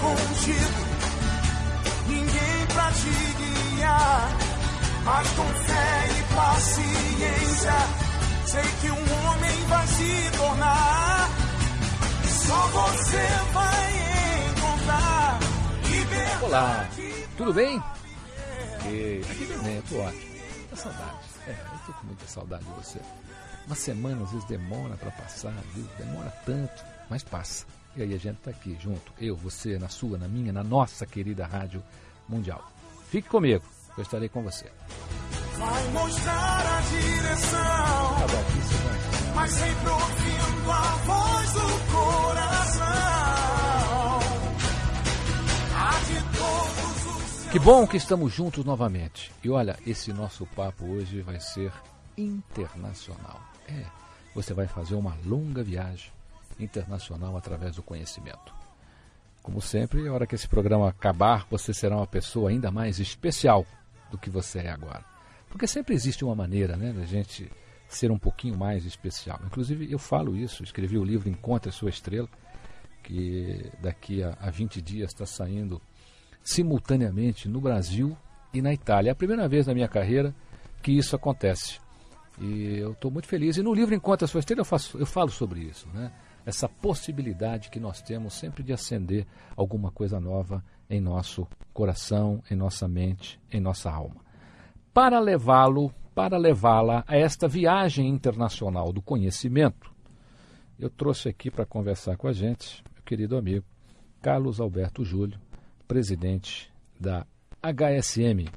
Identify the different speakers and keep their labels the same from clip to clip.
Speaker 1: contigo, ninguém pra te guiar. Mas com fé e paciência, sei que um homem vai se tornar. Só você vai encontrar liberdade.
Speaker 2: Olá, tudo bem? E aqui também, eu tô ótimo. Tá saudade. É, eu tô com muita saudade de você. Uma semana às vezes demora para passar, viu? Demora tanto, mas passa. E aí a gente tá aqui junto, eu, você, na sua, na minha, na nossa querida Rádio Mundial. Fique comigo, eu estarei com você.
Speaker 1: Vai mostrar a direção,
Speaker 2: Tá bom, você vai.
Speaker 1: mas sempre ouvindo a voz do coração. A de todos os
Speaker 2: Que bom que estamos juntos novamente. E olha, esse nosso papo hoje vai ser internacional. É, você vai fazer uma longa viagem internacional através do conhecimento. Como sempre, a hora que esse programa acabar, você será uma pessoa ainda mais especial do que você é agora. Porque sempre existe uma maneira, né, da gente ser um pouquinho mais especial. Inclusive, eu falo isso, escrevi o livro Encontre a Sua Estrela, que daqui a, a 20 dias está saindo simultaneamente no Brasil e na Itália. É a primeira vez na minha carreira que isso acontece. E eu estou muito feliz. E no livro Encontre a Sua Estrela eu, faço, eu falo sobre isso, né? Essa possibilidade que nós temos sempre de acender alguma coisa nova em nosso coração, em nossa mente, em nossa alma. Para levá-lo, para levá-la a esta viagem internacional do conhecimento, eu trouxe aqui para conversar com a gente, meu querido amigo Carlos Alberto Júlio, presidente da HSM,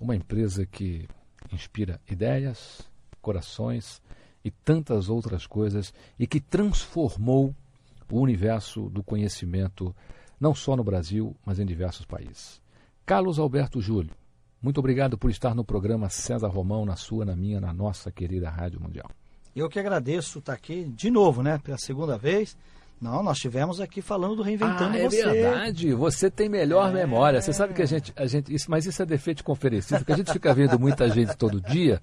Speaker 2: uma empresa que inspira ideias, corações e tantas outras coisas e que transformou o universo do conhecimento não só no Brasil, mas em diversos países. Carlos Alberto Júlio, muito obrigado por estar no programa César Romão, na sua, na minha, na nossa querida Rádio Mundial.
Speaker 3: Eu que agradeço estar aqui de novo, né? Pela segunda vez. Não, nós estivemos aqui falando do Reinventando
Speaker 2: ah, é
Speaker 3: Você.
Speaker 2: verdade. Você tem melhor
Speaker 3: É.
Speaker 2: memória. Você sabe que a gente, a gente isso, mas isso é defeito de conferencista, porque a gente fica vendo muita gente todo dia,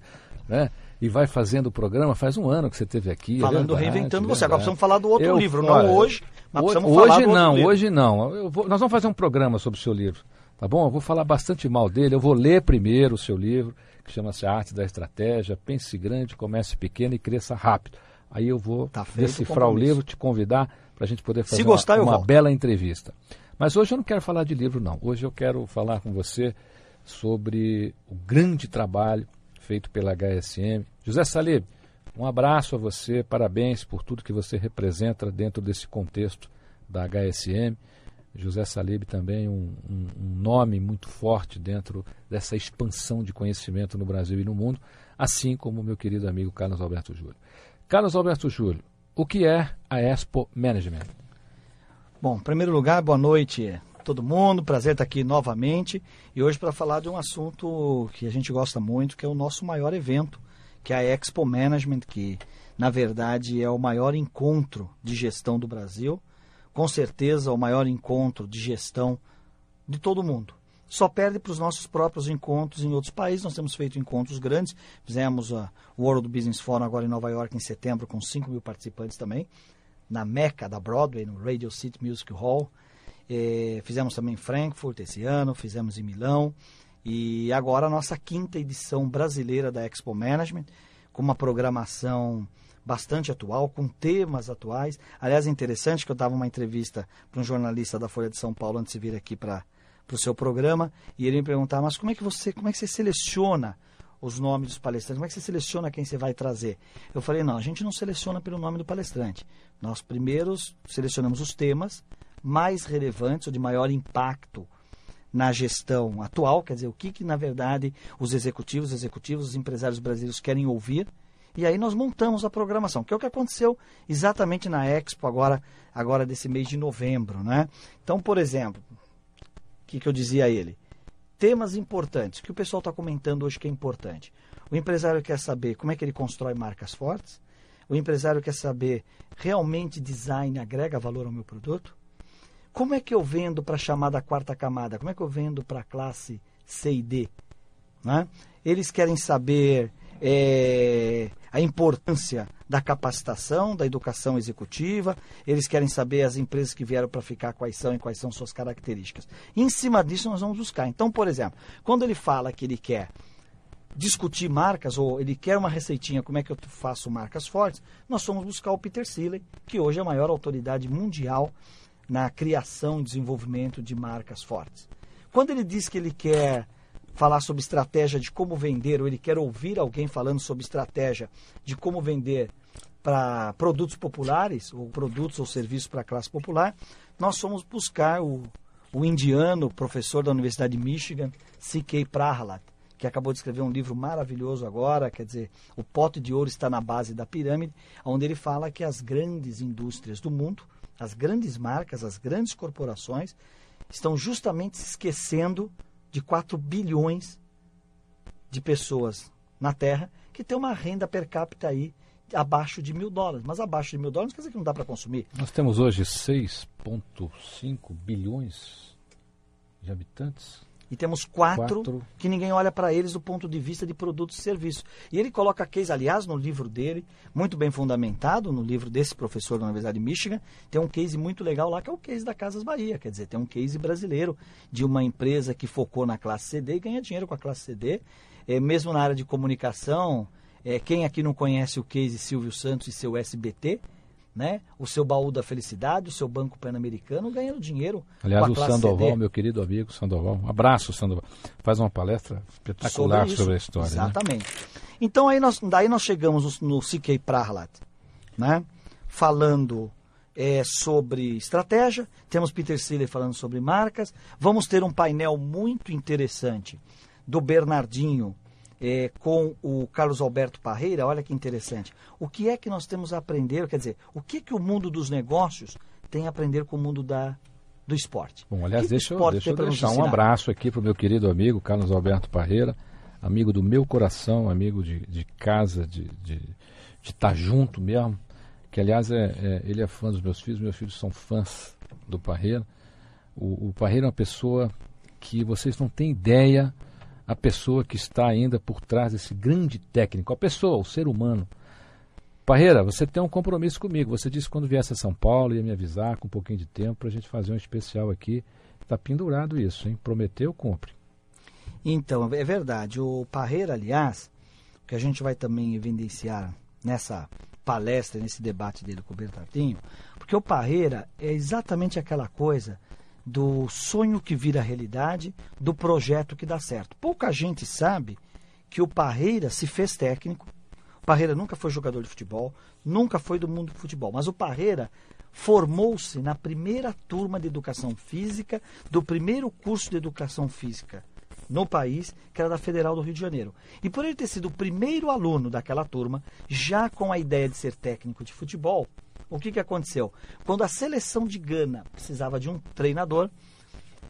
Speaker 2: né? E vai fazendo o programa. Faz um ano que você esteve aqui. é
Speaker 3: Falando do
Speaker 2: verdade,
Speaker 3: Reinventando Você.
Speaker 2: verdade.
Speaker 3: Agora precisamos falar do outro
Speaker 2: Eu-
Speaker 3: livro,
Speaker 2: olha,
Speaker 3: não hoje, mas
Speaker 2: hoje,
Speaker 3: precisamos falar
Speaker 2: hoje
Speaker 3: do outro
Speaker 2: não,
Speaker 3: livro.
Speaker 2: hoje não. Vou- nós vamos fazer um programa sobre o seu livro, tá bom? Eu vou falar bastante mal dele. Eu vou ler primeiro o seu livro, que chama-se A Arte da Estratégia. Pense grande, comece pequeno e cresça rápido. Aí eu vou
Speaker 3: Tá o
Speaker 2: decifrar o livro, te convidar para a gente poder fazer
Speaker 3: Se gostar,
Speaker 2: uma, uma bela entrevista. Mas hoje eu não quero falar de livro, não. Hoje eu quero falar com você sobre o grande trabalho feito pela HSM. José Salib, um abraço a você, parabéns por tudo que você representa dentro desse contexto da HSM. José Salib também um, um- um nome muito forte dentro dessa expansão de conhecimento no Brasil e no mundo, assim como o meu querido amigo Carlos Alberto Júlio. Carlos Alberto Júlio, o que é a Expo Management?
Speaker 3: Bom, em primeiro lugar, boa noite todo mundo. Prazer estar aqui novamente. E hoje para falar de um assunto que a gente gosta muito, que é o nosso maior evento, que é a Expo Management, que na verdade é o maior encontro de gestão do Brasil. Com certeza o maior encontro de gestão de todo mundo. Só perde para os nossos próprios encontros em outros países. Nós temos feito encontros grandes. Fizemos uh, o World Business Forum agora em Nova York em setembro, com 5 mil participantes também, na Meca da Broadway, no Radio City Music Hall. Eh, fizemos também em Frankfurt esse ano, fizemos em Milão. E agora a nossa quinta edição brasileira da Expo Management, com uma programação bastante atual, com temas atuais. Aliás, é interessante que eu dava uma entrevista para um jornalista da Folha de São Paulo antes de vir aqui para para o seu programa e ele me perguntava, mas como é que você, como é que você seleciona os nomes dos palestrantes? Como é que você seleciona quem você vai trazer? Eu falei, não, a gente não seleciona pelo nome do palestrante. Nós primeiros selecionamos os temas mais relevantes ou de maior impacto na gestão atual, quer dizer, o que, que na verdade os executivos, executivos, os empresários brasileiros querem ouvir. E aí nós montamos a programação, que é o que aconteceu exatamente na Expo agora, agora desse mês de novembro, né? Então, por exemplo, que, que eu dizia a ele? Temas importantes, que o pessoal está comentando hoje que é importante. O empresário quer saber como é que ele constrói marcas fortes. O empresário quer saber realmente design agrega valor ao meu produto. Como é que eu vendo para a chamada quarta camada? Como é que eu vendo para a classe C e D? Né? Eles querem saber é, a importância da capacitação, da educação executiva, eles querem saber as empresas que vieram para ficar quais são e quais são suas características. E em cima disso nós vamos buscar. Então, por exemplo, quando ele fala que ele quer discutir marcas ou ele quer uma receitinha como é que eu faço marcas fortes, nós fomos buscar o Peter Seeley, que hoje é a maior autoridade mundial na criação e desenvolvimento de marcas fortes. Quando ele diz que ele quer falar sobre estratégia de como vender, ou ele quer ouvir alguém falando sobre estratégia de como vender para produtos populares, ou produtos ou serviços para a classe popular, nós fomos buscar o, o indiano, professor da Universidade de Michigan, C.K. Prahalat, que acabou de escrever um livro maravilhoso agora, quer dizer, O Pote de Ouro está na base da pirâmide, onde ele fala que as grandes indústrias do mundo, as grandes marcas, as grandes corporações, estão justamente se esquecendo de 4 bilhões de pessoas na Terra que tem uma renda per capita aí abaixo de mil dólares. Mas abaixo de mil dólares quer dizer que não dá para consumir.
Speaker 2: Nós temos hoje 6,5 bilhões de habitantes.
Speaker 3: E temos quatro, quatro. que ninguém olha para eles do ponto de vista de produtos e serviços. E ele coloca case, aliás, no livro dele, muito bem fundamentado, no livro desse professor da Universidade de Michigan, tem um case muito legal lá, que é o case da Casas Bahia. Quer dizer, tem um case brasileiro de uma empresa que focou na classe CD e ganha dinheiro com a classe CD. É, mesmo na área de comunicação, é, quem aqui não conhece o case Silvio Santos e seu SBT, né? O seu baú da felicidade, o seu banco pan-americano ganhando dinheiro.
Speaker 2: Aliás, o Sandoval, CD. meu querido amigo Sandoval, um abraço Sandoval, faz uma palestra espetacular sobre, sobre a história.
Speaker 3: Né? Exatamente. Né? Então aí nós, daí nós chegamos no, no CK Prahlat, né? Falando é, sobre estratégia, temos Peter Siller falando sobre marcas, vamos ter um painel muito interessante do Bernardinho é, com o Carlos Alberto Parreira, olha que interessante. O que é que nós temos a aprender? Quer dizer, o que, que o mundo dos negócios tem a aprender com o mundo da, do esporte?
Speaker 2: Bom, aliás, deixa, eu, deixa eu deixar um abraço aqui para o meu querido amigo Carlos Alberto Parreira, amigo do meu coração, amigo de, de casa, de estar tá junto mesmo. Que, aliás, é, é, ele é fã dos meus filhos, meus filhos são fãs do Parreira. O, o Parreira é uma pessoa que vocês não têm ideia a pessoa que está ainda por trás desse grande técnico, a pessoa, o ser humano. Parreira, você tem um compromisso comigo. Você disse que quando viesse a São Paulo ia me avisar com um pouquinho de tempo para a gente fazer um especial aqui. Está pendurado isso, hein? Prometeu, cumpre.
Speaker 3: Então, é verdade. O Parreira, aliás, que a gente vai também evidenciar nessa palestra, nesse debate dele com o Bernardinho, porque o Parreira é exatamente aquela coisa do sonho que vira realidade, do projeto que dá certo. Pouca gente sabe que o Parreira se fez técnico. O Parreira nunca foi jogador de futebol, nunca foi do mundo do futebol, mas o Parreira formou-se na primeira turma de educação física do primeiro curso de educação física no país, que era da Federal do Rio de Janeiro. E por ele ter sido o primeiro aluno daquela turma, já com a ideia de ser técnico de futebol, o que, que aconteceu? Quando a seleção de Gana precisava de um treinador,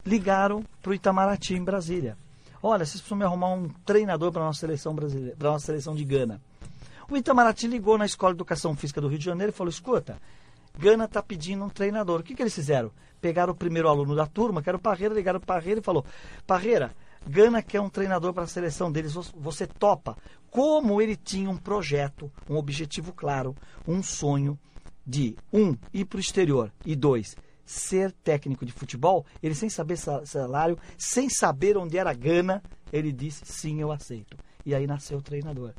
Speaker 3: ligaram para o Itamaraty em Brasília. Olha, vocês precisam me arrumar um treinador para a nossa seleção brasileira, para nossa seleção de Gana. O Itamaraty ligou na Escola de Educação Física do Rio de Janeiro e falou: escuta, Gana está pedindo um treinador. O que, que eles fizeram? Pegaram o primeiro aluno da turma, que era o Parreira, ligaram o Parreira e falou: Parreira, Gana quer um treinador para a seleção deles, você topa. Como ele tinha um projeto, um objetivo claro, um sonho de, um, ir para o exterior e dois, ser técnico de futebol, ele sem saber salário, sem saber onde era Gana, ele disse sim, eu aceito. E aí nasceu o treinador,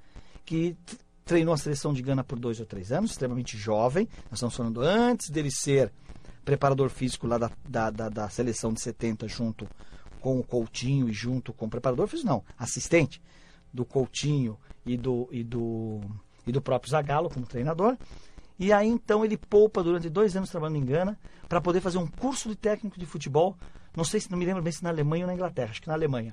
Speaker 3: que treinou a seleção de Gana por dois ou três anos, extremamente jovem. Nós estamos falando antes dele ser preparador físico lá da, da, da, da seleção de 70 junto com o Coutinho e junto com o preparador físico, não, assistente do Coutinho e do, e do, e do próprio Zagallo como treinador. E aí então ele poupa durante dois anos trabalhando em Gana para poder fazer um curso de técnico de futebol. Não sei se não me lembro bem se na Alemanha ou na Inglaterra, acho que na Alemanha.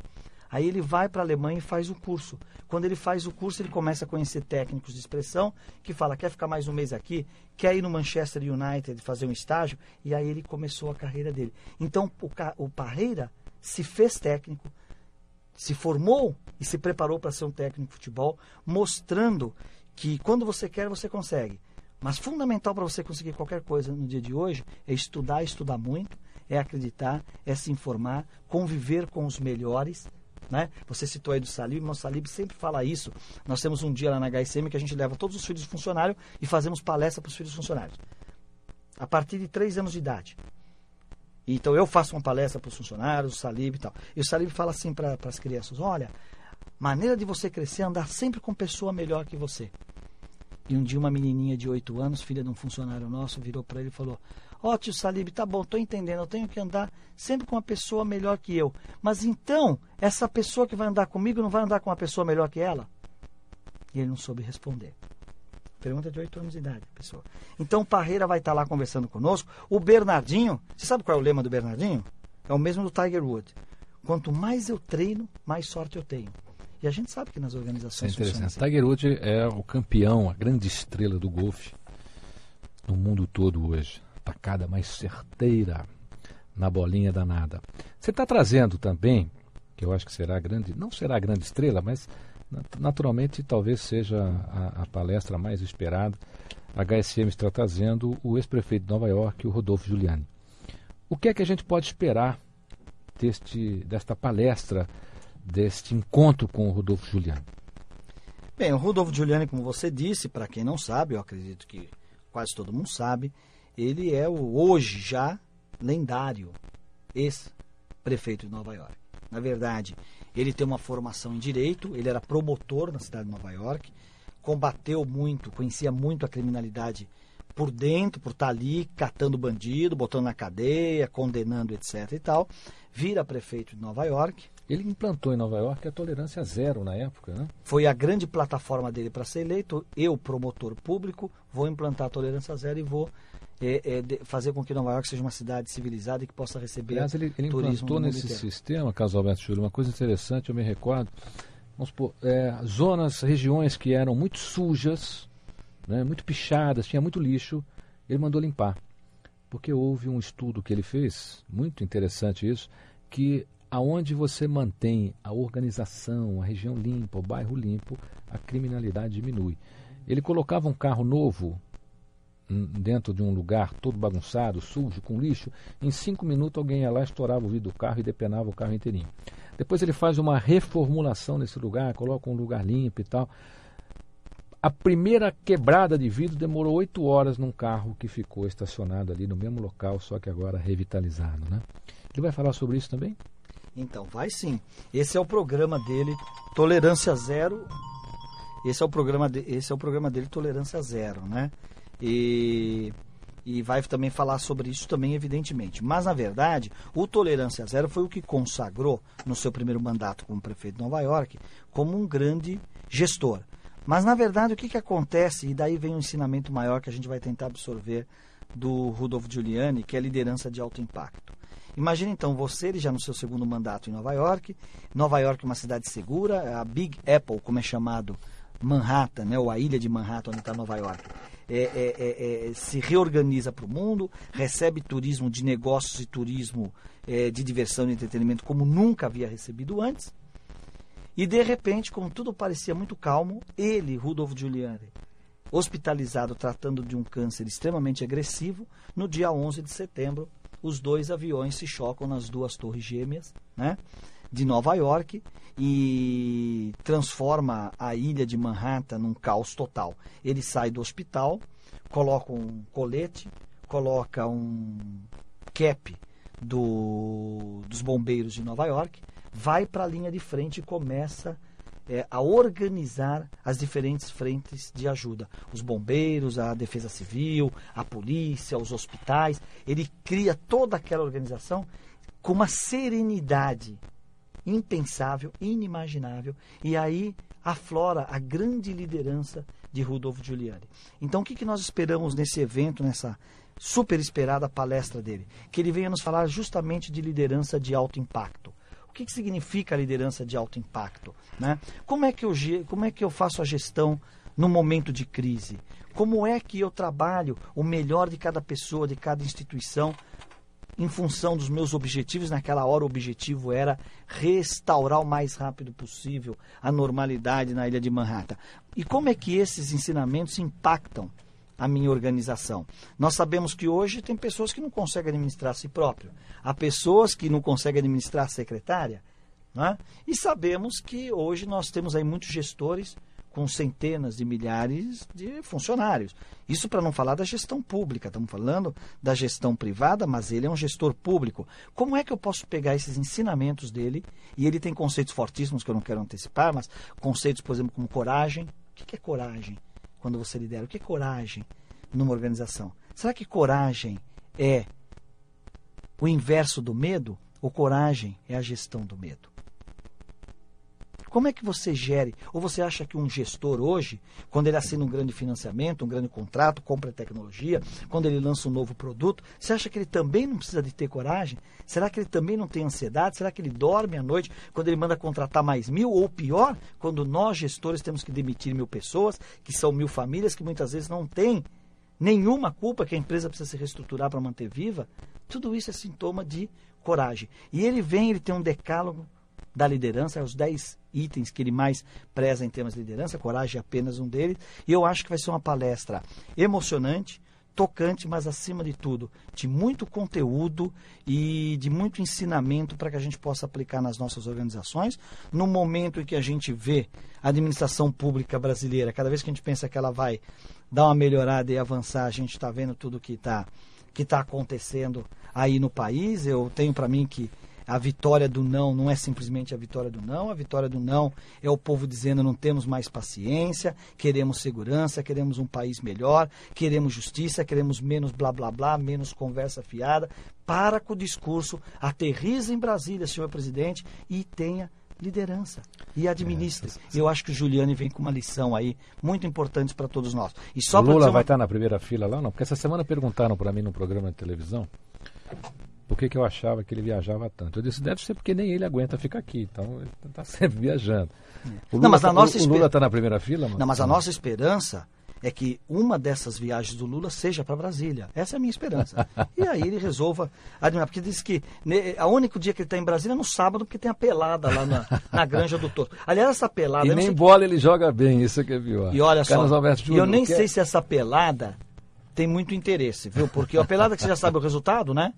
Speaker 3: Aí ele vai para a Alemanha e faz o curso. Quando ele faz o curso, ele começa a conhecer técnicos de expressão, que fala, quer ficar mais um mês aqui, quer ir no Manchester United fazer um estágio, e aí ele começou a carreira dele. Então o, o Parreira se fez técnico, se formou e se preparou para ser um técnico de futebol, mostrando que quando você quer, você consegue. Mas fundamental para você conseguir qualquer coisa no dia de hoje é estudar, estudar muito, é acreditar, é se informar, conviver com os melhores. Né? Você citou aí do Salib, o Salib sempre fala isso. Nós temos um dia lá na HSM que a gente leva todos os filhos do funcionário e fazemos palestra para os filhos funcionários. A partir de três anos de idade. Então eu faço uma palestra para os funcionários, o Salib e tal. E o Salib fala assim para as crianças: olha, maneira de você crescer é andar sempre com pessoa melhor que você. E um dia uma menininha de 8 anos, filha de um funcionário nosso, virou para ele e falou: Ó, oh, tio Salib, tá bom, tô entendendo, eu tenho que andar sempre com uma pessoa melhor que eu. Mas então, essa pessoa que vai andar comigo não vai andar com uma pessoa melhor que ela? E ele não soube responder. Pergunta de 8 anos de idade, pessoa. Então o Parreira vai estar tá lá conversando conosco. O Bernardinho, você sabe qual é o lema do Bernardinho? É o mesmo do Tiger Woods. Quanto mais eu treino, mais sorte eu tenho. E a gente sabe que nas organizações.
Speaker 2: É interessante. Assim. Tiger Woods é o campeão, a grande estrela do golfe no mundo todo hoje. Tacada mais certeira na bolinha danada. Você está trazendo também, que eu acho que será grande, não será grande estrela, mas naturalmente talvez seja a, a palestra mais esperada. A HSM está trazendo o ex-prefeito de Nova York, o Rodolfo Giuliani. O que é que a gente pode esperar deste, desta palestra deste encontro com o Rodolfo Giuliani?
Speaker 3: Bem, o Rodolfo Giuliani, como você disse, para quem não sabe, eu acredito que quase todo mundo sabe, ele é o hoje já lendário ex-prefeito de Nova York. Na verdade, ele tem uma formação em direito, ele era promotor na cidade de Nova York, combateu muito, conhecia muito a criminalidade por dentro, por estar ali catando bandido, botando na cadeia, condenando, etc e tal. Vira prefeito de Nova York.
Speaker 2: Ele implantou em Nova York a tolerância zero na época, né?
Speaker 3: Foi a grande plataforma dele para ser eleito. Eu, promotor público, vou implantar a tolerância zero e vou é, é, fazer com que Nova York seja uma cidade civilizada e que possa receber
Speaker 2: Aliás, ele, ele implantou nesse inteiro. sistema, caso Alberto Júlio, uma coisa interessante, eu me recordo, vamos supor, é, zonas, regiões que eram muito sujas, né, muito pichadas, tinha muito lixo, ele mandou limpar. Porque houve um estudo que ele fez, muito interessante isso, que aonde você mantém a organização, a região limpa, o bairro limpo, a criminalidade diminui. Ele colocava um carro novo dentro de um lugar todo bagunçado, sujo, com lixo, em cinco minutos alguém ia lá, estourava o vidro do carro e depenava o carro inteirinho. Depois ele faz uma reformulação nesse lugar, coloca um lugar limpo e tal. A primeira quebrada de vidro demorou oito horas num carro que ficou estacionado ali no mesmo local, só que agora revitalizado. Né? Ele vai falar sobre isso também?
Speaker 3: Então, vai sim. Esse é o programa dele, Tolerância Zero. Esse é o programa, de, esse é o programa dele, Tolerância Zero, né? E, e vai também falar sobre isso também, evidentemente. Mas, na verdade, o Tolerância Zero foi o que consagrou, no seu primeiro mandato como prefeito de Nova York, como um grande gestor. Mas, na verdade, o que, que acontece, e daí vem um ensinamento maior que a gente vai tentar absorver do Rudolf Giuliani, que é a liderança de alto impacto. Imagina então você, ele já no seu segundo mandato em Nova York. Nova York é uma cidade segura, a Big Apple, como é chamado Manhattan, né, ou a ilha de Manhattan, onde está Nova York, é, é, é, é se reorganiza para o mundo, recebe turismo de negócios e turismo é, de diversão e entretenimento como nunca havia recebido antes. E de repente, como tudo parecia muito calmo, ele, Rudolf Giuliani, hospitalizado tratando de um câncer extremamente agressivo. No dia 11 de setembro, os dois aviões se chocam nas duas torres gêmeas, né? de Nova York e transforma a ilha de Manhattan num caos total. Ele sai do hospital, coloca um colete, coloca um cap do, dos bombeiros de Nova York, vai para a linha de frente e começa é, a organizar as diferentes frentes de ajuda. Os bombeiros, a defesa civil, a polícia, os hospitais. Ele cria toda aquela organização com uma serenidade impensável, inimaginável, e aí aflora a grande liderança de Rudolf Giuliani. Então, o que, que nós esperamos nesse evento, nessa super esperada palestra dele? Que ele venha nos falar justamente de liderança de alto impacto. O que, que significa liderança de alto impacto? Né? Como, é que eu, como é que eu faço a gestão no momento de crise? Como é que eu trabalho o melhor de cada pessoa, de cada instituição, em função dos meus objetivos. Naquela hora, o objetivo era restaurar o mais rápido possível a normalidade na ilha de Manhattan. E como é que esses ensinamentos impactam a minha organização? Nós sabemos que hoje tem pessoas que não conseguem administrar a si próprio, há pessoas que não conseguem administrar a secretária. Né? E sabemos que hoje nós temos aí muitos gestores com centenas de milhares de funcionários. Isso para não falar da gestão pública, estamos falando da gestão privada, mas ele é um gestor público. Como é que eu posso pegar esses ensinamentos dele? E ele tem conceitos fortíssimos que eu não quero antecipar, mas conceitos, por exemplo, como coragem. O que é coragem quando você lidera? O que é coragem numa organização? Será que coragem é o inverso do medo? Ou coragem é a gestão do medo? Como é que você gere? Ou você acha que um gestor hoje, quando ele assina um grande financiamento, um grande contrato, compra tecnologia, quando ele lança um novo produto, você acha que ele também não precisa de ter coragem? Será que ele também não tem ansiedade? Será que ele dorme à noite quando ele manda contratar mais mil? Ou pior, quando nós gestores temos que demitir mil pessoas, que são mil famílias que muitas vezes não têm nenhuma culpa que a empresa precisa se reestruturar para manter viva? Tudo isso é sintoma de coragem. E ele vem, ele tem um decálogo da liderança, é os 10 itens que ele mais preza em termos de liderança, coragem é apenas um deles. E eu acho que vai ser uma palestra emocionante, tocante, mas acima de tudo, de muito conteúdo e de muito ensinamento para que a gente possa aplicar nas nossas organizações. No momento em que a gente vê a administração pública brasileira, cada vez que a gente pensa que ela vai dar uma melhorada e avançar, a gente está vendo tudo que está que tá acontecendo aí no país. Eu tenho para mim que a vitória do não não é simplesmente a vitória do não, a vitória do não é o povo dizendo não temos mais paciência, queremos segurança, queremos um país melhor, queremos justiça, queremos menos blá blá blá, menos conversa fiada. Para com o discurso, aterriza em Brasília, senhor presidente, e tenha liderança e administre. É, Eu acho que o Juliane vem com uma lição aí muito importante para todos nós.
Speaker 2: E só o Lula uma... vai estar na primeira fila lá, não? Porque essa semana perguntaram para mim no programa de televisão por que, que eu achava que ele viajava tanto. Eu disse, deve ser porque nem ele aguenta ficar aqui, então ele está sempre viajando.
Speaker 3: O Lula, não, mas a tá,
Speaker 2: está na primeira fila?
Speaker 3: Mano? Não, mas a nossa esperança é que uma dessas viagens do Lula seja para Brasília. Essa é a minha esperança. e aí ele resolva admirar. Porque diz que né, a único dia que ele está em Brasília é no sábado, porque tem a pelada lá na, na Granja do Toro. Aliás, essa pelada.
Speaker 2: E nem bola ele joga bem, isso que é pior.
Speaker 3: E olha Carlos só, eu nem quer... sei se essa pelada tem muito interesse, viu? Porque a pelada que você já sabe o resultado, né?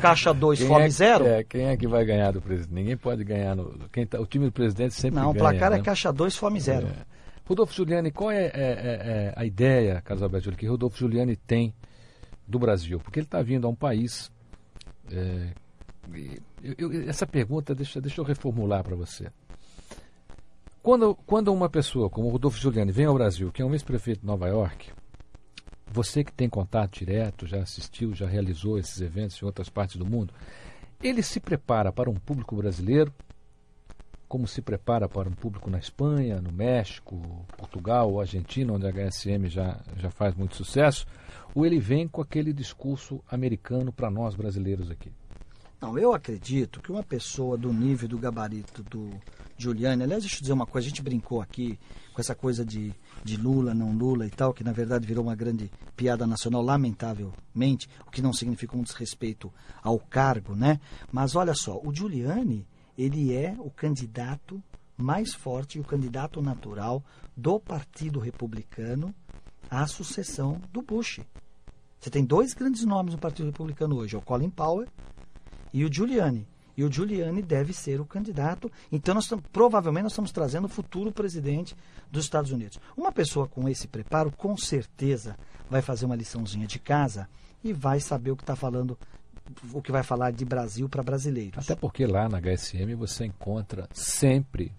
Speaker 3: Caixa 2, fome 0.
Speaker 2: É, quem é que vai ganhar do presidente? Ninguém pode ganhar. No, quem tá, o time do presidente sempre
Speaker 3: Não,
Speaker 2: ganha.
Speaker 3: Não, o placar
Speaker 2: é
Speaker 3: né? é caixa 2, fome 0. É.
Speaker 2: Rodolfo Giuliani, qual é, é, é, é a ideia, Carlos Alberto, que Rodolfo Giuliani tem do Brasil? Porque ele está vindo a um país. É, eu, eu, essa pergunta, deixa, deixa eu reformular para você. Quando, quando uma pessoa como Rodolfo Giuliani vem ao Brasil, que é um ex-prefeito de Nova York, você que tem contato direto, já assistiu, já realizou esses eventos em outras partes do mundo, ele se prepara para um público brasileiro, como se prepara para um público na Espanha, no México, Portugal Argentina, onde a HSM já, já faz muito sucesso, ou ele vem com aquele discurso americano para nós brasileiros aqui?
Speaker 3: Não, eu acredito que uma pessoa do nível do gabarito do Giuliani, aliás, deixa eu dizer uma coisa, a gente brincou aqui com essa coisa de de Lula, não Lula e tal, que na verdade virou uma grande piada nacional, lamentavelmente, o que não significa um desrespeito ao cargo, né? Mas olha só, o Giuliani, ele é o candidato mais forte, o candidato natural do Partido Republicano a sucessão do Bush. Você tem dois grandes nomes no Partido Republicano hoje, é o Colin Powell e o Giuliani. E o Giuliani deve ser o candidato. Então, nós estamos, provavelmente, nós estamos trazendo o futuro presidente dos Estados Unidos. Uma pessoa com esse preparo, com certeza, vai fazer uma liçãozinha de casa e vai saber o que está falando, o que vai falar de Brasil para brasileiros.
Speaker 2: Até porque lá na HSM você encontra sempre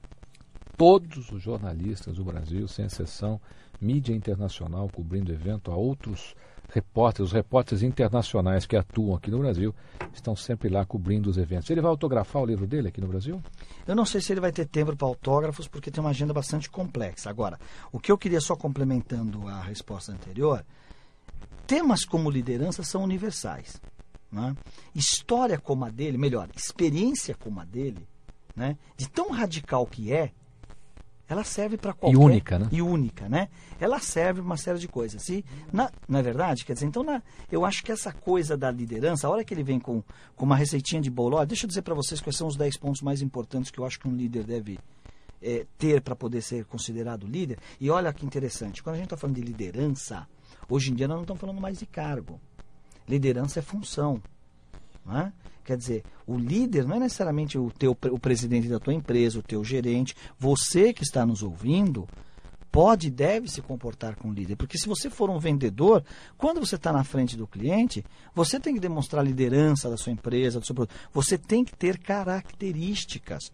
Speaker 2: todos os jornalistas do Brasil, sem exceção, mídia internacional cobrindo evento, a outros repórteres, os repórteres internacionais que atuam aqui no Brasil, estão sempre lá cobrindo os eventos. Ele vai autografar o livro dele aqui no Brasil?
Speaker 3: Eu não sei se ele vai ter tempo para autógrafos, porque tem uma agenda bastante complexa. Agora, o que eu queria só complementando a resposta anterior, temas como liderança são universais. Né? História como a dele, melhor, experiência como a dele, né? de tão radical que é, ela serve para qualquer...
Speaker 2: E única, né?
Speaker 3: E única, né? Ela serve para uma série de coisas. E, na, não é verdade? Quer dizer, então, na, eu acho que essa coisa da liderança, a hora que ele vem com, com uma receitinha de bolo, olha, deixa eu dizer para vocês quais são os 10 pontos mais importantes que eu acho que um líder deve é, ter para poder ser considerado líder. E olha que interessante, quando a gente está falando de liderança, hoje em dia nós não estamos falando mais de cargo. Liderança é função. Não é? Quer dizer, o líder não é necessariamente o teu o presidente da tua empresa, o teu gerente, você que está nos ouvindo, pode e deve se comportar com o líder. Porque se você for um vendedor, quando você está na frente do cliente, você tem que demonstrar liderança da sua empresa, do seu produto. Você tem que ter características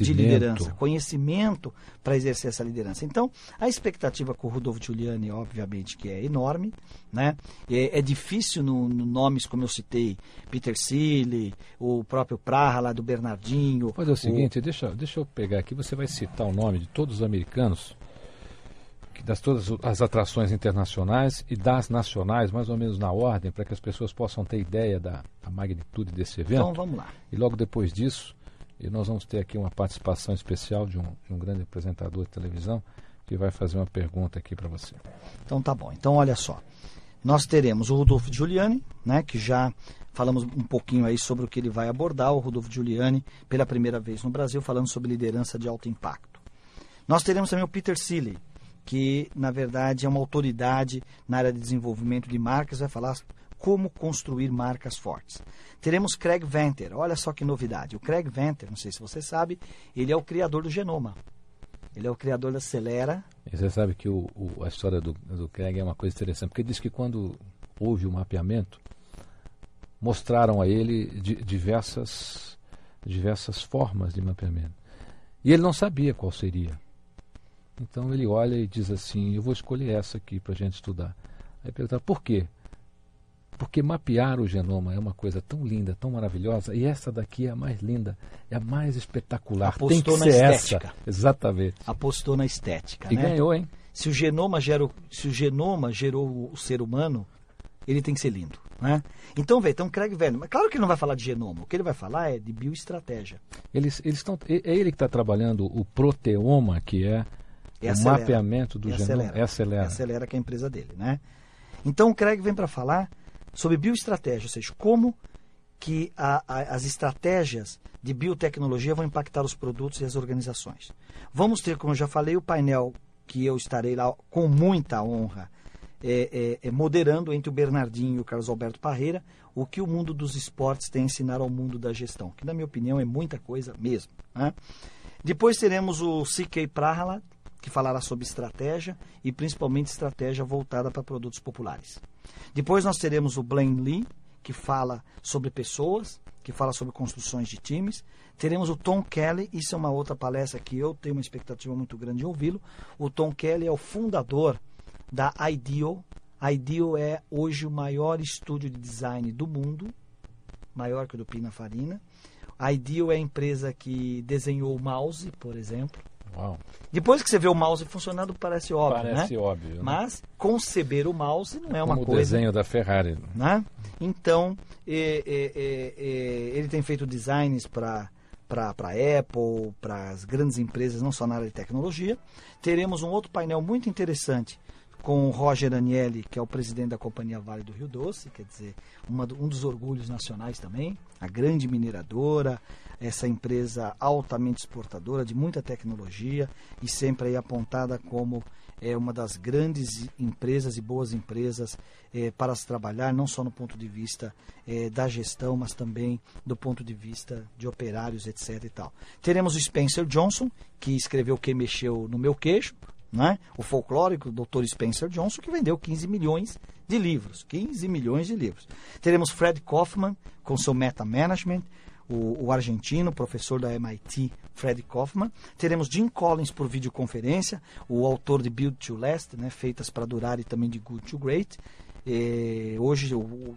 Speaker 3: de liderança, conhecimento para exercer essa liderança. Então, a expectativa com o Rodolfo Giuliani, obviamente, que é enorme. Né? É, é difícil no, no, nomes, como eu citei, Peter Seeley, o próprio Praha lá do Bernardinho.
Speaker 2: Mas é o seguinte, o... Deixa, deixa eu pegar aqui, você vai citar o nome de todos os americanos das todas as atrações internacionais e das nacionais, mais ou menos na ordem, para que as pessoas possam ter ideia da, da magnitude desse evento.
Speaker 3: Então vamos lá.
Speaker 2: E logo depois disso, nós vamos ter aqui uma participação especial de um, de um grande apresentador de televisão que vai fazer uma pergunta aqui para você.
Speaker 3: Então tá bom. Então olha só. Nós teremos o Rodolfo Giuliani, né, que já falamos um pouquinho aí sobre o que ele vai abordar, o Rodolfo Giuliani, pela primeira vez no Brasil, falando sobre liderança de alto impacto. Nós teremos também o Peter Seeley, que na verdade é uma autoridade na área de desenvolvimento de marcas, vai falar como construir marcas fortes. Teremos Craig Venter, olha só que novidade. O Craig Venter, não sei se você sabe, ele é o criador do genoma. Ele é o criador da Celera.
Speaker 2: E você sabe que o, o, a história do, do Craig é uma coisa interessante, porque diz que quando houve o mapeamento, mostraram a ele diversas, diversas formas de mapeamento. E ele não sabia qual seria. Então ele olha e diz assim: Eu vou escolher essa aqui para a gente estudar. Aí pergunta: Por quê? Porque mapear o genoma é uma coisa tão linda, tão maravilhosa, e essa daqui é a mais linda, é a mais espetacular.
Speaker 3: Apostou
Speaker 2: Tem que
Speaker 3: na
Speaker 2: ser
Speaker 3: estética.
Speaker 2: essa. Exatamente.
Speaker 3: Apostou na estética.
Speaker 2: E
Speaker 3: né?
Speaker 2: ganhou, hein?
Speaker 3: Se o genoma gerou, se o genoma gerou o ser humano, ele tem que ser lindo. Né? Então, vê, então Craig Velho, mas claro que ele não vai falar de genoma, o que ele vai falar é de bioestratégia.
Speaker 2: Eles, eles estão, é é ele que está trabalhando o proteoma, que é
Speaker 3: E
Speaker 2: o
Speaker 3: acelera.
Speaker 2: mapeamento do genoma.
Speaker 3: acelera.
Speaker 2: Acelera.
Speaker 3: Acelera que é a empresa dele, né? Então o Craig vem para falar sobre bioestratégia, ou seja, como que a- a- as estratégias de biotecnologia vão impactar os produtos e as organizações. Vamos ter, como eu já falei, o painel que eu estarei lá com muita honra é, é, é, moderando entre o Bernardinho e o Carlos Alberto Parreira o que o mundo dos esportes tem a ensinar ao mundo da gestão, que na minha opinião é muita coisa mesmo. né? Depois teremos o CK Prahala, que falará sobre estratégia e principalmente estratégia voltada para produtos populares. Depois nós teremos o Blaine Lee, que fala sobre pessoas, que fala sobre construções de times. Teremos o Tom Kelly, isso é uma outra palestra que eu tenho uma expectativa muito grande de ouvi-lo. O Tom Kelly é o fundador da IDEO. A IDEO é hoje o maior estúdio de design do mundo, maior que o do Pinafarina. A IDEO é a empresa que desenhou o mouse, por exemplo.
Speaker 2: Uau.
Speaker 3: Depois que você vê o mouse funcionando, parece óbvio,
Speaker 2: Parece
Speaker 3: né?
Speaker 2: óbvio. né?
Speaker 3: Mas conceber o mouse não é uma
Speaker 2: Como o
Speaker 3: coisa
Speaker 2: desenho da Ferrari.
Speaker 3: né? Então, é, é, é, é, ele tem feito designs para para Apple, para as grandes empresas, não só na área de tecnologia. Teremos um outro painel muito interessante com o Roger Anielli, que é o presidente da Companhia Vale do Rio Doce, quer dizer, uma um dos orgulhos nacionais também, a grande mineradora, essa empresa altamente exportadora, de muita tecnologia e sempre apontada como é uma das grandes empresas e boas empresas é, para se trabalhar, não só no ponto de vista é, da gestão, mas também do ponto de vista de operários, etc. E tal. Teremos o Spencer Johnson, que escreveu Que Mexeu no Meu Queixo, né? o folclórico Dr. Spencer Johnson, que vendeu 15 milhões de livros. 15 milhões de livros. Teremos Fred Kaufman com seu Meta Management, o, o, argentino, professor da MIT, Fred Kaufman. Teremos Jim Collins por videoconferência, o autor de Build to Last, né, Feitas para Durar e também de Good to Great. É, hoje,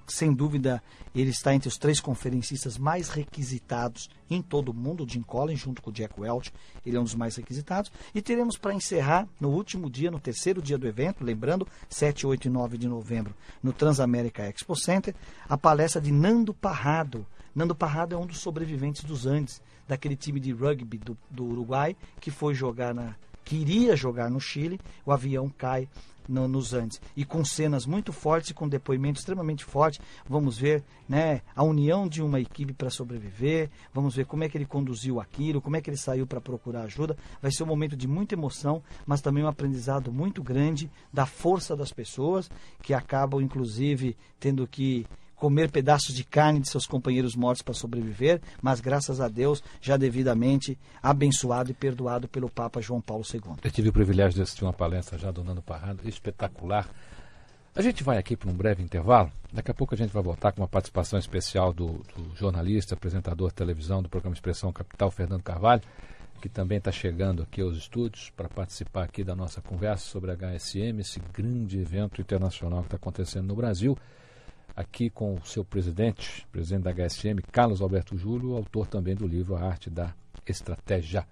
Speaker 3: sem dúvida, ele está entre os três conferencistas mais requisitados em todo o mundo, Jim Collins, junto com o Jack Welch, ele é um dos mais requisitados. E teremos para encerrar, no último dia, no terceiro dia do evento, lembrando, 7, 8 e 9 de novembro, no Transamérica Expo Center, a palestra de Nando Parrado. Nando Parrado é um dos sobreviventes dos Andes, daquele time de rugby do, do Uruguai, que foi jogar na. que iria jogar no Chile, o avião cai no, nos Andes. E com cenas muito fortes e com depoimento extremamente forte. Vamos ver né, a união de uma equipe para sobreviver, vamos ver como é que ele conduziu aquilo, como é que ele saiu para procurar ajuda. Vai ser um momento de muita emoção, mas também um aprendizado muito grande da força das pessoas, que acabam, inclusive, tendo que comer pedaços de carne de seus companheiros mortos para sobreviver, mas graças a Deus já devidamente abençoado e perdoado pelo Papa João Paulo II.
Speaker 2: Eu tive o privilégio de assistir uma palestra já do Nando Parrado, espetacular. A gente vai aqui para um breve intervalo. Daqui a pouco a gente vai voltar com uma participação especial do, do jornalista, apresentador de televisão do programa Expressão Capital, Fernando Carvalho, que também está chegando aqui aos estúdios para participar aqui da nossa conversa sobre a HSM, esse grande evento internacional que está acontecendo no Brasil aqui com o seu presidente, presidente da HSM, Carlos Alberto Júlio, autor também do livro A Arte da Estratégia.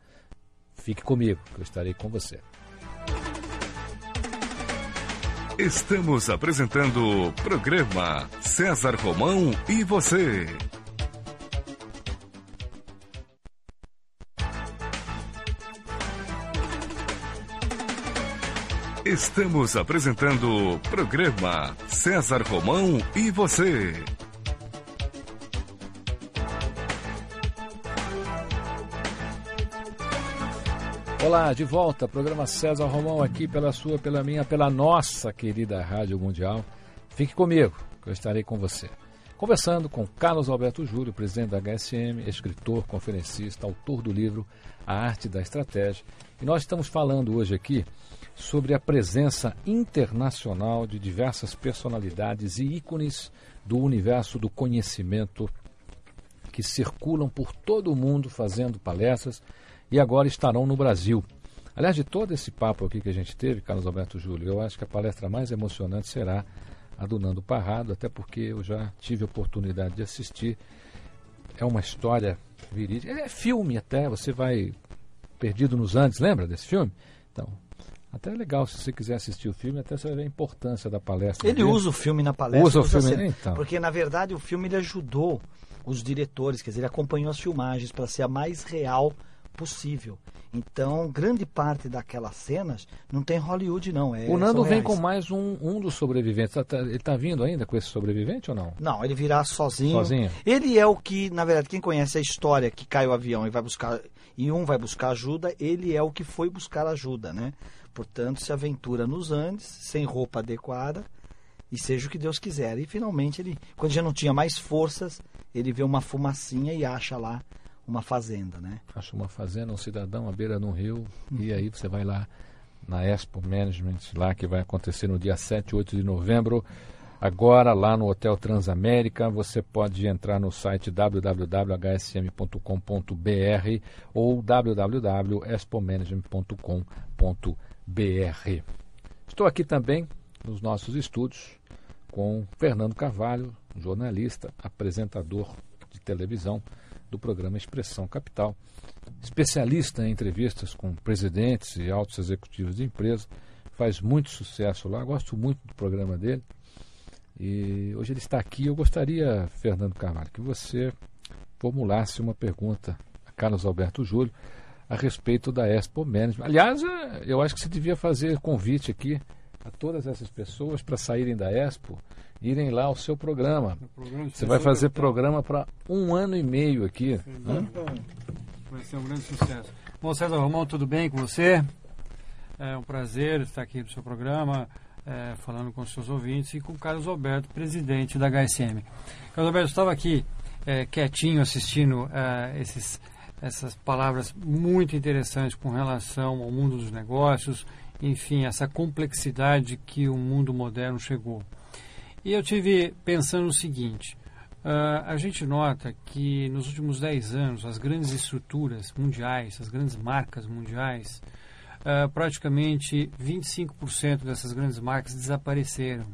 Speaker 2: Fique comigo, que eu estarei com você.
Speaker 4: Estamos apresentando o programa César Romão e você. Estamos apresentando o programa César Romão e você.
Speaker 2: Olá, de volta, programa César Romão aqui pela sua, pela minha, pela nossa querida Rádio Mundial. Fique comigo, que eu estarei com você. Conversando com Carlos Alberto Júlio, presidente da HSM, escritor, conferencista, autor do livro A Arte da Estratégia. E nós estamos falando hoje aqui sobre a presença internacional de diversas personalidades e ícones do universo do conhecimento que circulam por todo o mundo fazendo palestras e agora estarão no Brasil. Aliás, de todo esse papo aqui que a gente teve, Carlos Alberto Júlio, eu acho que a palestra mais emocionante será a do Nando Parrado, até porque eu já tive a oportunidade de assistir. É uma história verídica. É filme até, você vai perdido nos Andes, lembra desse filme? Então, até é legal, se você quiser assistir o filme, até você vai ver a importância da palestra.
Speaker 3: Ele dele. usa o filme na palestra.
Speaker 2: Usa o filme, então.
Speaker 3: Porque, na verdade, o filme ele ajudou os diretores, quer dizer, ele acompanhou as filmagens para ser a mais real possível. Então, grande parte daquelas cenas não tem Hollywood, não. É,
Speaker 2: o Nando vem com mais um, um dos sobreviventes. Tá, tá, ele está vindo ainda com esse sobrevivente ou não?
Speaker 3: Não, ele virá sozinho.
Speaker 2: Sozinho.
Speaker 3: Ele é o que, na verdade, quem conhece a história que cai o avião e vai buscar. E um vai buscar ajuda, ele é o que foi buscar ajuda, né? Portanto, se aventura nos Andes, sem roupa adequada, e seja o que Deus quiser. E finalmente, ele, quando já não tinha mais forças, ele vê uma fumacinha e acha lá uma fazenda, né?
Speaker 2: Acha uma fazenda, um cidadão à beira de um rio, uhum. e aí você vai lá na Expo Management, lá que vai acontecer no dia 7 e 8 de novembro. Agora, lá no Hotel Transamérica, você pode entrar no site www.hsm.com.br ou www.expomanagement.com.br BR. Estou aqui também nos nossos estúdios com Fernando Carvalho, jornalista, apresentador de televisão do programa Expressão Capital, especialista em entrevistas com presidentes e altos executivos de empresas, faz muito sucesso lá, gosto muito do programa dele. E hoje ele está aqui. Eu gostaria, Fernando Carvalho, que você formulasse uma pergunta a Carlos Alberto Júlio a respeito da Expo Management. Aliás, é, eu acho que você devia fazer convite aqui a todas essas pessoas para saírem da Expo, irem lá ao seu programa.
Speaker 5: programa
Speaker 2: Você vai fazer programa para um ano e meio aqui. né?
Speaker 5: Vai ser um grande sucesso. Bom, César Romão, tudo bem com você? É um prazer estar aqui no seu programa, é, falando com os seus ouvintes e com o Carlos Alberto, presidente da HSM. Carlos Alberto, eu estava aqui é, quietinho assistindo é, esses, essas palavras muito interessantes com relação ao mundo dos negócios, enfim, essa complexidade que o mundo moderno chegou. E eu tive pensando o seguinte: ah, a gente nota que nos últimos 10 anos as grandes estruturas mundiais, as grandes marcas mundiais, ah, praticamente 25% dessas grandes marcas desapareceram,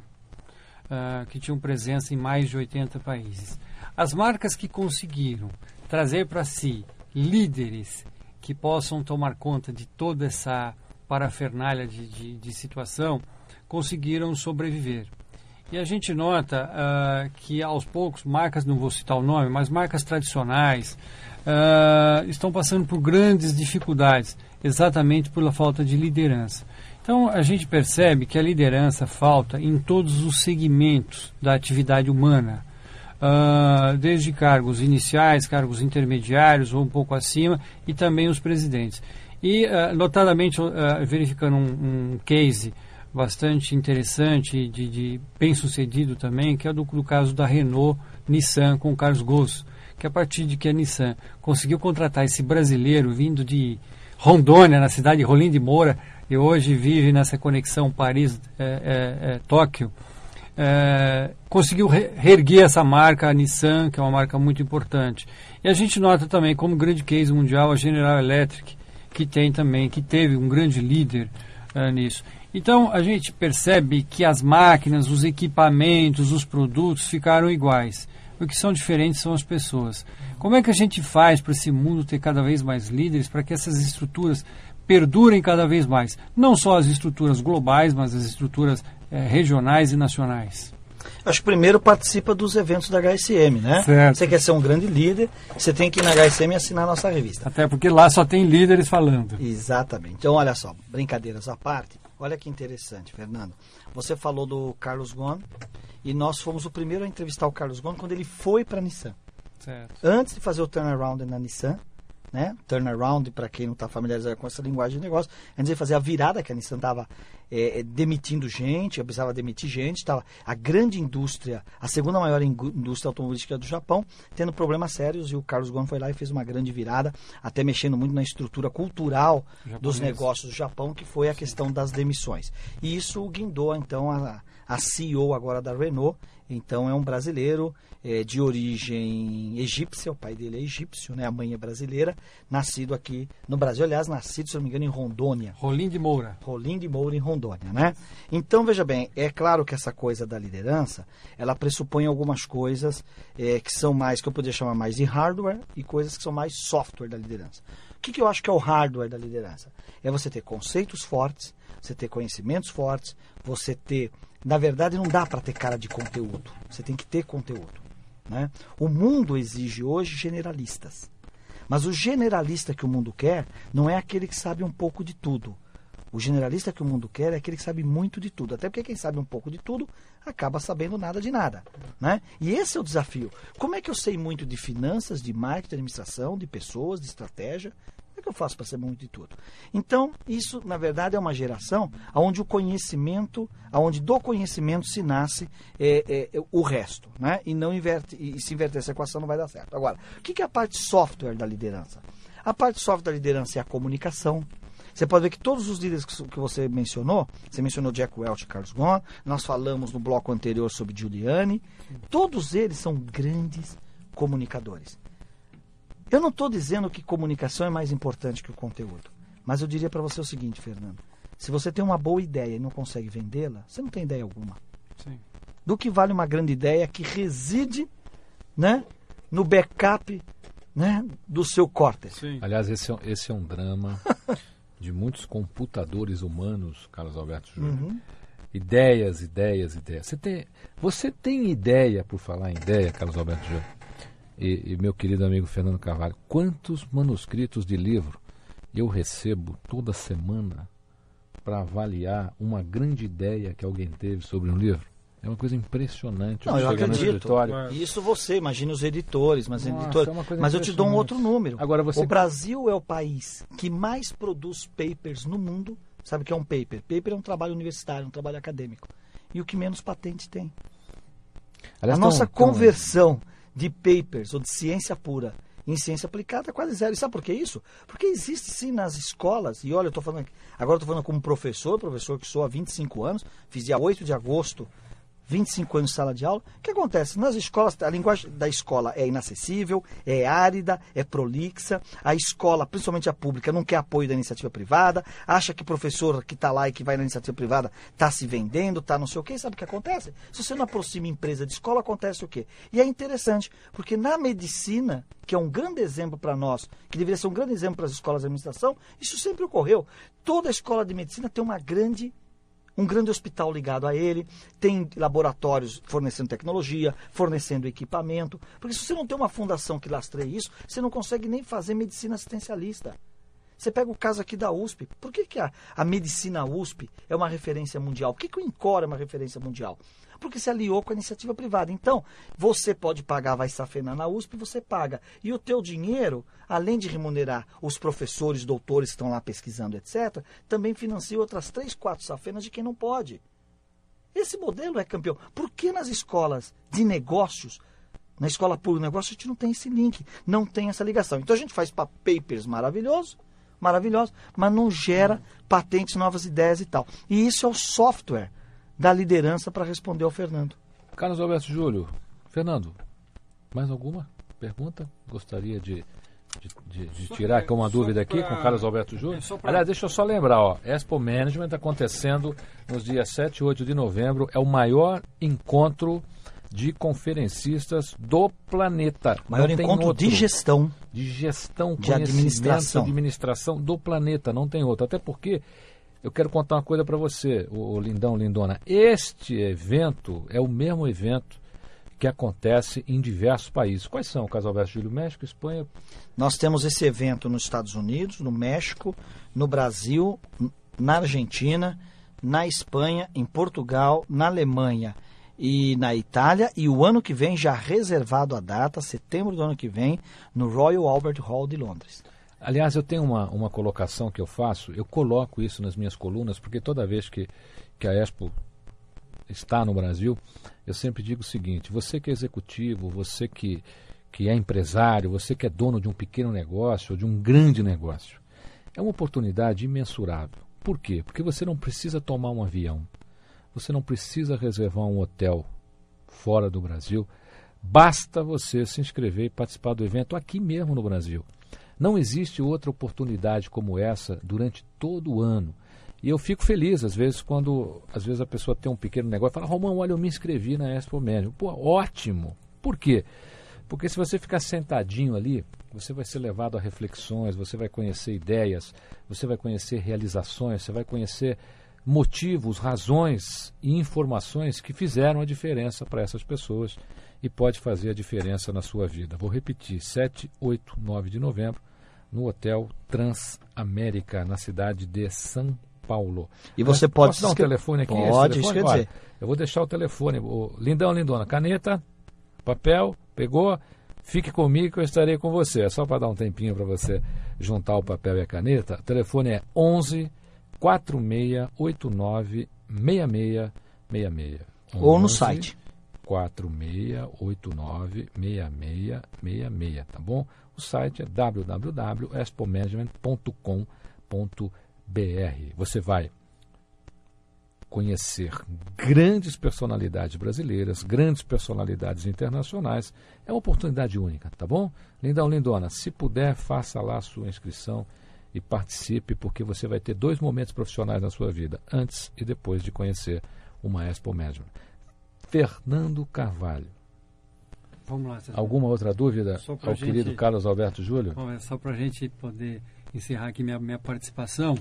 Speaker 5: ah, que tinham presença em mais de 80 países. As marcas que conseguiram trazer para si líderes que possam tomar conta de toda essa parafernália de, de, de situação conseguiram sobreviver. E a gente nota ah, que aos poucos, marcas, não vou citar o nome, mas marcas tradicionais ah, estão passando por grandes dificuldades, exatamente pela falta de liderança. Então a gente percebe que a liderança falta em todos os segmentos da atividade humana. Ah, desde cargos iniciais, cargos intermediários ou um pouco acima, e também os presidentes. E, ah, notadamente, ah, verificando um, um case bastante interessante, de, de bem sucedido também, que é do, do caso da Renault Nissan com o Carlos Gosso, que a partir de que a Nissan conseguiu contratar esse brasileiro vindo de Rondônia, na cidade de Rolim de Moura, e hoje vive nessa conexão Paris-Tóquio, é, conseguiu re- reerguer essa marca, a Nissan, que é uma marca muito importante. E a gente nota também como grande case mundial a General Electric, que tem também, que teve um grande líder eh, nisso. Então a gente percebe que as máquinas, os equipamentos, os produtos ficaram iguais. O que são diferentes são as pessoas. Como é que a gente faz para esse mundo ter cada vez mais líderes, para que essas estruturas perdurem cada vez mais? Não só as estruturas globais, mas as estruturas eh, regionais e nacionais.
Speaker 3: Acho que primeiro participa dos eventos da HSM, né?
Speaker 5: Certo.
Speaker 3: Você quer ser um grande líder, você tem que ir na HSM e assinar a nossa revista.
Speaker 5: Até porque lá só tem líderes falando.
Speaker 3: Exatamente. Então, olha só, brincadeiras à parte, olha que interessante, Fernando. Você falou do Carlos Ghosn e nós fomos o primeiro a entrevistar o Carlos Ghosn quando ele foi para a Nissan.
Speaker 5: Certo.
Speaker 3: Antes de fazer o turnaround na Nissan, né? Turnaround, para quem não está familiarizado com essa linguagem de negócio, antes de fazer a virada, que a Nissan estava demitindo gente, precisava demitir gente, estava a grande indústria, a segunda maior indústria automobilística do Japão, tendo problemas sérios, e o Carlos Ghosn foi lá e fez uma grande virada, até mexendo muito na estrutura cultural dos
Speaker 5: Japonês.
Speaker 3: negócios do Japão, que foi a questão das demissões. E isso guindou, então, a, a CEO agora da Renault, então é um brasileiro eh, de origem egípcia, o pai dele é egípcio, né? a mãe é brasileira, nascido aqui no Brasil, aliás, nascido, se não me engano, em Rondônia.
Speaker 5: Rolim de Moura.
Speaker 3: Rolim de Moura em Rondônia, né? Então, veja bem, é claro que essa coisa da liderança, ela pressupõe algumas coisas eh, que são mais, que eu poderia chamar mais de hardware e coisas que são mais software da liderança. O que, que eu acho que é o hardware da liderança? É você ter conceitos fortes, você ter conhecimentos fortes, você ter... Na verdade, não dá para ter cara de conteúdo. Você tem que ter conteúdo. Né? O mundo exige hoje generalistas. Mas o generalista que o mundo quer não é aquele que sabe um pouco de tudo. O generalista que o mundo quer é aquele que sabe muito de tudo. Até porque quem sabe um pouco de tudo acaba sabendo nada de nada. Né? E esse é o desafio. Como é que eu sei muito de finanças, de marketing, de administração, de pessoas, de estratégia? É que eu faço para saber muito de tudo? Então, isso, na verdade, é uma geração onde o conhecimento, onde do conhecimento se nasce é, é, o resto. Né? E, não inverte, e se inverter essa equação não vai dar certo. Agora, o que é a parte software da liderança? A parte software da liderança é a comunicação, você pode ver que todos os líderes que que você mencionou, você mencionou Jack Welch e Carlos Ghosn, nós falamos no bloco anterior sobre Giuliani, todos eles são grandes comunicadores. Eu não estou dizendo que comunicação é mais importante que o conteúdo, mas eu diria para você o seguinte, Fernando: se você tem uma boa ideia e não consegue vendê-la, você não tem ideia alguma.
Speaker 5: Sim.
Speaker 3: Do que vale uma grande ideia que reside, né, no backup, né, do seu córtex.
Speaker 5: Sim.
Speaker 2: Aliás, esse é, esse é um drama de muitos computadores humanos, Carlos Alberto Júnior.
Speaker 3: Uhum.
Speaker 2: Ideias, ideias, ideias. Você tem, você tem ideia, por falar em ideia, Carlos Alberto Júnior, e, e meu querido amigo Fernando Carvalho, quantos manuscritos de livro eu recebo toda semana para avaliar uma grande ideia que alguém teve sobre um livro? É uma coisa impressionante.
Speaker 3: Não, eu acredito.
Speaker 2: escritório,
Speaker 3: Isso você, imagine os editores, mas,
Speaker 2: Nossa,
Speaker 3: editores,
Speaker 2: é
Speaker 3: mas eu te dou um outro número.
Speaker 2: Agora você-
Speaker 3: O Brasil é o país que mais produz papers no mundo. Sabe o que é um paper? Paper é um trabalho universitário, um trabalho acadêmico. E o que menos patente tem.
Speaker 2: Aliás,
Speaker 3: a nossa
Speaker 2: tão-
Speaker 3: conversão de papers ou de ciência pura em ciência aplicada quase zero. E sabe por que isso? Porque existe sim nas escolas, e olha, eu estou falando agora estou falando como professor, professor que sou há 25 anos, fiz dia 8 de agosto 25 anos de sala de aula. O que acontece? Nas escolas, a linguagem da escola é inacessível, é árida, é prolixa. A escola, principalmente a pública, não quer apoio da iniciativa privada, acha que o professor que está lá e que vai na iniciativa privada está se vendendo, está não sei o quê. Sabe o que acontece? Se você não aproxima empresa de escola, acontece o quê? E é interessante, porque na medicina, que é um grande exemplo para nós, que deveria ser um grande exemplo para as escolas de administração, isso sempre ocorreu. Toda escola de medicina tem uma grande um grande hospital ligado a ele, tem laboratórios fornecendo tecnologia, fornecendo equipamento. Porque se você não tem uma fundação que lastreie isso, você não consegue nem fazer medicina assistencialista. Você pega o caso aqui da USP. Por que, que a, a medicina USP é uma referência mundial? Por que, que o INCOR é uma referência mundial? Porque se aliou com a iniciativa privada. Então, você pode pagar, vai safenar na USP, você paga. E o teu dinheiro, além de remunerar os professores, doutores que estão lá pesquisando, etc., também financia outras três, quatro safenas de quem não pode. Esse modelo é campeão. Por que nas escolas de negócios, na escola pública de negócios, a gente não tem esse link, não tem essa ligação? Então a gente faz pa- papers maravilhosos, maravilhosos, mas não gera patentes, novas ideias e tal. E isso é o software da liderança para responder ao Fernando.
Speaker 2: Carlos Alberto Júlio. Fernando, mais alguma pergunta? Gostaria de, de, de- de tirar aqui uma dúvida aqui
Speaker 5: pra-
Speaker 2: com o Carlos Alberto Júlio.
Speaker 5: é pra-
Speaker 2: Aliás, deixa eu só lembrar, ó, Expo Management acontecendo nos dias 7 e 8 de novembro. É o maior encontro de conferencistas do planeta.
Speaker 3: Maior encontro
Speaker 2: outro.
Speaker 3: de gestão.
Speaker 2: de gestão,
Speaker 3: De administração.
Speaker 2: administração do planeta, não tem outro. Até porque eu quero contar uma coisa para você, o, Lindão, Lindona. Este evento é o mesmo evento que acontece em diversos países. Quais são? Caso Alberto Júlio, México, Espanha,
Speaker 3: Nós temos esse evento nos Estados Unidos, no México, no Brasil, na Argentina, na Espanha, em Portugal, na Alemanha e na Itália. E o ano que vem, já reservado a data, setembro do ano que vem, no Royal Albert Hall de Londres.
Speaker 2: Aliás, eu tenho uma, uma colocação que eu faço, eu coloco isso nas minhas colunas, porque toda vez que, que a Expo está no Brasil, eu sempre digo o seguinte: você que é executivo, você que, que é empresário, você que é dono de um pequeno negócio ou de um grande negócio, é uma oportunidade imensurável. Por quê? Porque você não precisa tomar um avião, você não precisa reservar um hotel fora do Brasil, basta você se inscrever e participar do evento aqui mesmo no Brasil. Não existe outra oportunidade como essa durante todo o ano. E eu fico feliz, às vezes, quando às vezes a pessoa tem um pequeno negócio e fala, Romão, olha, eu me inscrevi na Expo Médio. Pô, ótimo! Por quê? Porque se você ficar sentadinho ali, você vai ser levado a reflexões, você vai conhecer ideias, você vai conhecer realizações, você vai conhecer motivos, razões e informações que fizeram a diferença para essas pessoas e pode fazer a diferença na sua vida. Vou repetir, 7, 8, 9 de novembro, no Hotel Transamérica, na cidade de São Paulo.
Speaker 3: E você
Speaker 2: Posso-
Speaker 3: pode
Speaker 2: Posso dar um telefone aqui?
Speaker 3: Pode,
Speaker 2: telefone?
Speaker 3: dizer.
Speaker 2: Eu vou deixar o telefone. O Lindão, Lindona, caneta, papel, pegou? Fique comigo que eu estarei com você. É só para dar um tempinho para você juntar o papel e a caneta. O telefone é 11 4689 6666.
Speaker 3: Ou no
Speaker 2: 11
Speaker 3: site.
Speaker 2: 4689-6666, tá bom? O site é www.expomanagement.com.br. Você vai conhecer grandes personalidades brasileiras, grandes personalidades internacionais. É uma oportunidade única, tá bom? Lindão, Lindona, se puder, faça lá a sua inscrição e participe, porque você vai ter dois momentos profissionais na sua vida, antes e depois de conhecer uma Expo Management. Fernando Carvalho.
Speaker 5: Vamos lá, César.
Speaker 2: Alguma outra dúvida ao
Speaker 5: gente-
Speaker 2: querido Carlos Alberto Júlio?
Speaker 5: Bom, é só para a gente poder encerrar aqui minha, minha participação.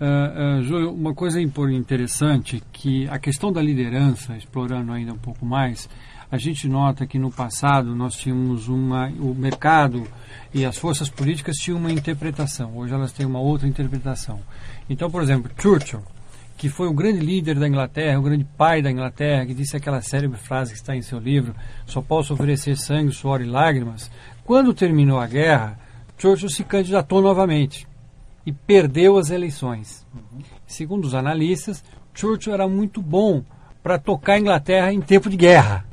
Speaker 5: Ah, ah, Júlio, uma coisa interessante que a questão da liderança, explorando ainda um pouco mais, a gente nota que no passado nós tínhamos uma, o mercado e as forças políticas tinham uma interpretação. Hoje elas têm uma outra interpretação. Então, por exemplo, Churchill que foi o grande líder da Inglaterra, o grande pai da Inglaterra, que disse aquela célebre frase que está em seu livro: só posso oferecer sangue, suor e lágrimas. Quando terminou a guerra, Churchill se candidatou novamente e perdeu as eleições. Segundo os analistas, Churchill era muito bom para tocar a Inglaterra em tempo de guerra,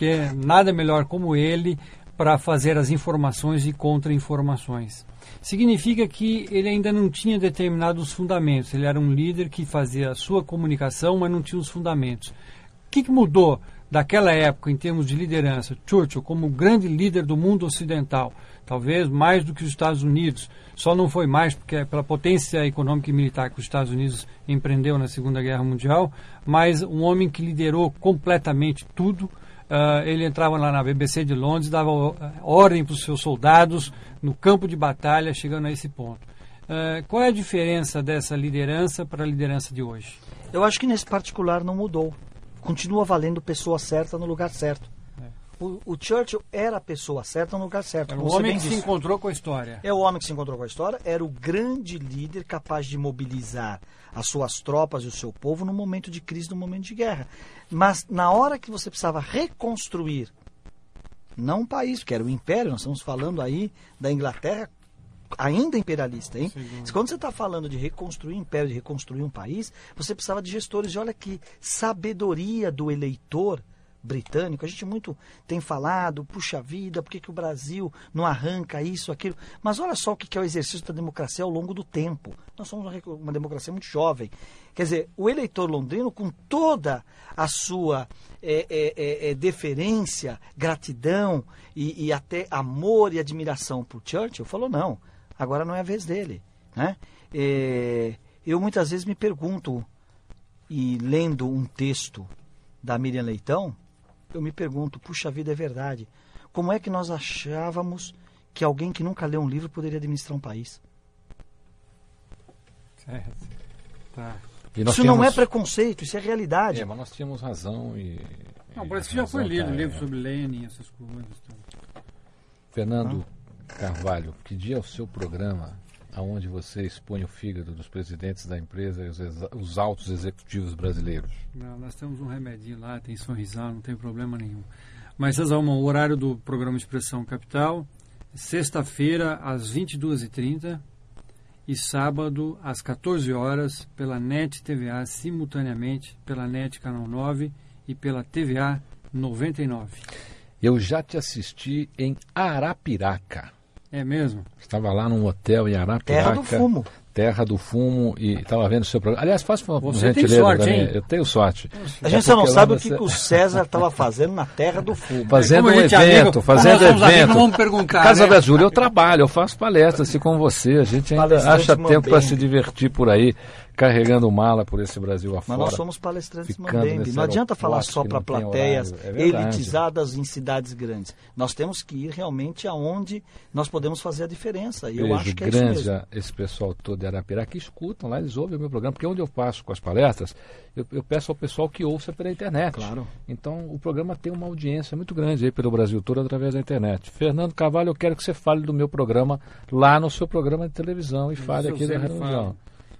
Speaker 5: porque nada melhor como ele para fazer as informações e contra-informações. Significa que ele ainda não tinha determinados fundamentos. Ele era um líder que fazia a sua comunicação, mas não tinha os fundamentos. O que, que mudou daquela época em termos de liderança? Churchill, como grande líder do mundo ocidental, talvez mais do que os Estados Unidos, só não foi mais porque pela potência econômica e militar que os Estados Unidos empreendeu na Segunda Guerra Mundial, mas um homem que liderou completamente tudo, Uh, ele entrava lá na BBC de Londres, dava ordem para os seus soldados no campo de batalha, chegando a esse ponto. Uh, qual é a diferença dessa liderança para a liderança de hoje?
Speaker 3: Eu acho que nesse particular não mudou. Continua valendo pessoa certa no lugar certo. É. O, Churchill era a pessoa certa no lugar certo.
Speaker 5: Era o homem que disse. se encontrou com a história.
Speaker 3: É o homem que se encontrou com a história, era o grande líder capaz de mobilizar as suas tropas e o seu povo no momento de crise, no momento de guerra. Mas na hora que você precisava reconstruir, não um país, que era o império, nós estamos falando aí da Inglaterra ainda imperialista, hein? Quando você está falando de reconstruir um império, de reconstruir um país, você precisava de gestores. E olha que sabedoria do eleitor britânico. A gente muito tem falado, puxa vida, por que, que o Brasil não arranca isso, aquilo. Mas olha só o que é o exercício da democracia ao longo do tempo. Nós somos uma, democracia muito jovem. Quer dizer, o eleitor londrino, com toda a sua é, é, é, é deferência, gratidão e, e, até amor e admiração por Churchill, falou: não, agora não é a vez dele. Né? É, eu muitas vezes me pergunto, e lendo um texto da Miriam Leitão, eu me pergunto, puxa vida, é verdade. Como é que nós achávamos que alguém que nunca leu um livro poderia administrar um país?
Speaker 5: Certo. Tá.
Speaker 3: Isso tínhamos... não é preconceito, isso é realidade.
Speaker 2: É, mas nós tínhamos razão e.
Speaker 5: Não, parece que já foi lido tá, livro é. sobre Lenin, essas coisas.
Speaker 2: Fernando ah. Carvalho, que dia é o seu programa aonde você expõe o fígado dos presidentes da empresa e os, os altos executivos brasileiros?
Speaker 5: Não, nós temos um remedinho lá, tem sorrisal, não tem problema nenhum. Mas, Cezalma, o horário do programa Expressão Capital, sexta-feira, às 22h30 e sábado, às 14 horas pela NET TVA, simultaneamente pela NET Canal 9 e pela TVA 99.
Speaker 2: Eu já te assisti em Arapiraca.
Speaker 5: É mesmo?
Speaker 2: Estava lá num hotel em Arapiraca.
Speaker 3: Terra do Fumo.
Speaker 2: Terra do Fumo e estava vendo o seu programa. Aliás, faça uma
Speaker 5: Você tem sorte, hein?
Speaker 2: Eu tenho sorte.
Speaker 3: A gente só não sabe o que, que o César estava fazendo na Terra do Fumo.
Speaker 2: Fazendo um evento, amigo, fazendo evento. Amigos,
Speaker 5: vamos perguntar.
Speaker 2: Casa né? Júlia, eu trabalho, eu faço palestras assim com você. A gente ainda acha tempo para se divertir por aí carregando mala por esse Brasil afora.
Speaker 3: Mas nós somos palestrantes Mambembe. Não adianta falar só para plateias é elitizadas em cidades grandes. Nós temos que ir realmente aonde nós podemos fazer a diferença. E eu acho que é
Speaker 2: grande
Speaker 3: isso mesmo.
Speaker 2: esse pessoal todo de Arapiraca que escutam lá, eles ouvem o meu programa, porque onde eu passo com as palestras, eu, eu peço ao pessoal que ouça pela internet.
Speaker 3: Claro.
Speaker 2: Então o programa tem uma audiência muito grande aí pelo Brasil todo através da internet. Fernando Carvalho, eu quero que você fale do meu programa lá no seu programa de televisão e fale aqui da reunião.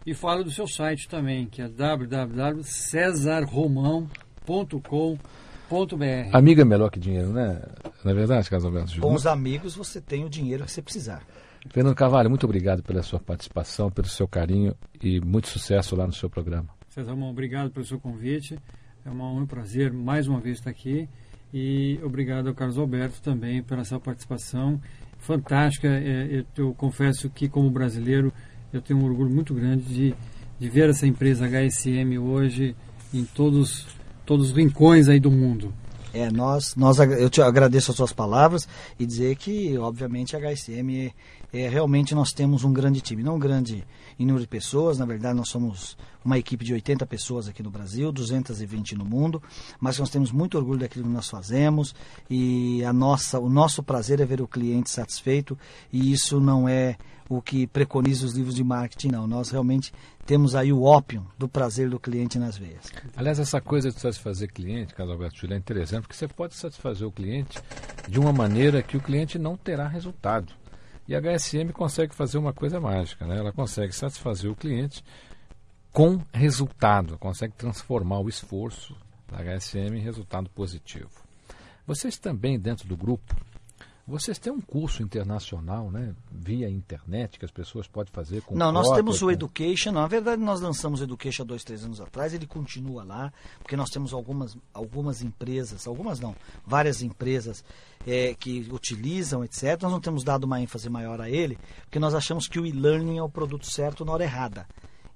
Speaker 5: E fala do seu site também, que é www.cesarromão.com.br.
Speaker 2: Amigo é melhor que dinheiro, né? Não é verdade, Carlos Alberto
Speaker 3: Com os amigos você tem o dinheiro que você precisar.
Speaker 2: Fernando Carvalho, muito obrigado pela sua participação, pelo seu carinho e muito sucesso lá no seu programa.
Speaker 5: César Romão, obrigado pelo seu convite. É uma honra e um prazer mais uma vez estar aqui. E obrigado ao Carlos Alberto também pela sua participação fantástica. É, eu confesso que, como brasileiro, eu tenho um orgulho muito grande de, de ver essa empresa HSM hoje em todos, todos os rincões aí do mundo.
Speaker 3: É, nós, nós, eu te agradeço as suas palavras e dizer que, obviamente, a HSM é, é, realmente nós temos um grande time, não grande em número de pessoas, na verdade nós somos uma equipe de 80 pessoas aqui no Brasil, 220 no mundo, mas nós temos muito orgulho daquilo que nós fazemos e a nossa, o nosso prazer é ver o cliente satisfeito e isso não é o que preconiza os livros de marketing, não. Nós realmente temos aí o ópio do prazer do cliente nas veias.
Speaker 2: Aliás, essa coisa de satisfazer cliente, Carlos Alberto Júlio, é interessante, porque você pode satisfazer o cliente de uma maneira que o cliente não terá resultado. E a HSM consegue fazer uma coisa mágica, né? Ela consegue satisfazer o cliente com resultado, consegue transformar o esforço da HSM em resultado positivo. Vocês também, dentro do grupo, vocês têm um curso internacional, né? Via internet, que as pessoas podem fazer com
Speaker 3: Não, nós
Speaker 2: cópia,
Speaker 3: temos o
Speaker 2: com-
Speaker 3: Education. Na verdade, nós lançamos o Education há dois, três anos atrás. Ele continua lá, porque nós temos algumas, algumas empresas, algumas não, várias empresas eh, que utilizam, etc. Nós não temos dado uma ênfase maior a ele, porque nós achamos que o e-learning é o produto certo na hora errada.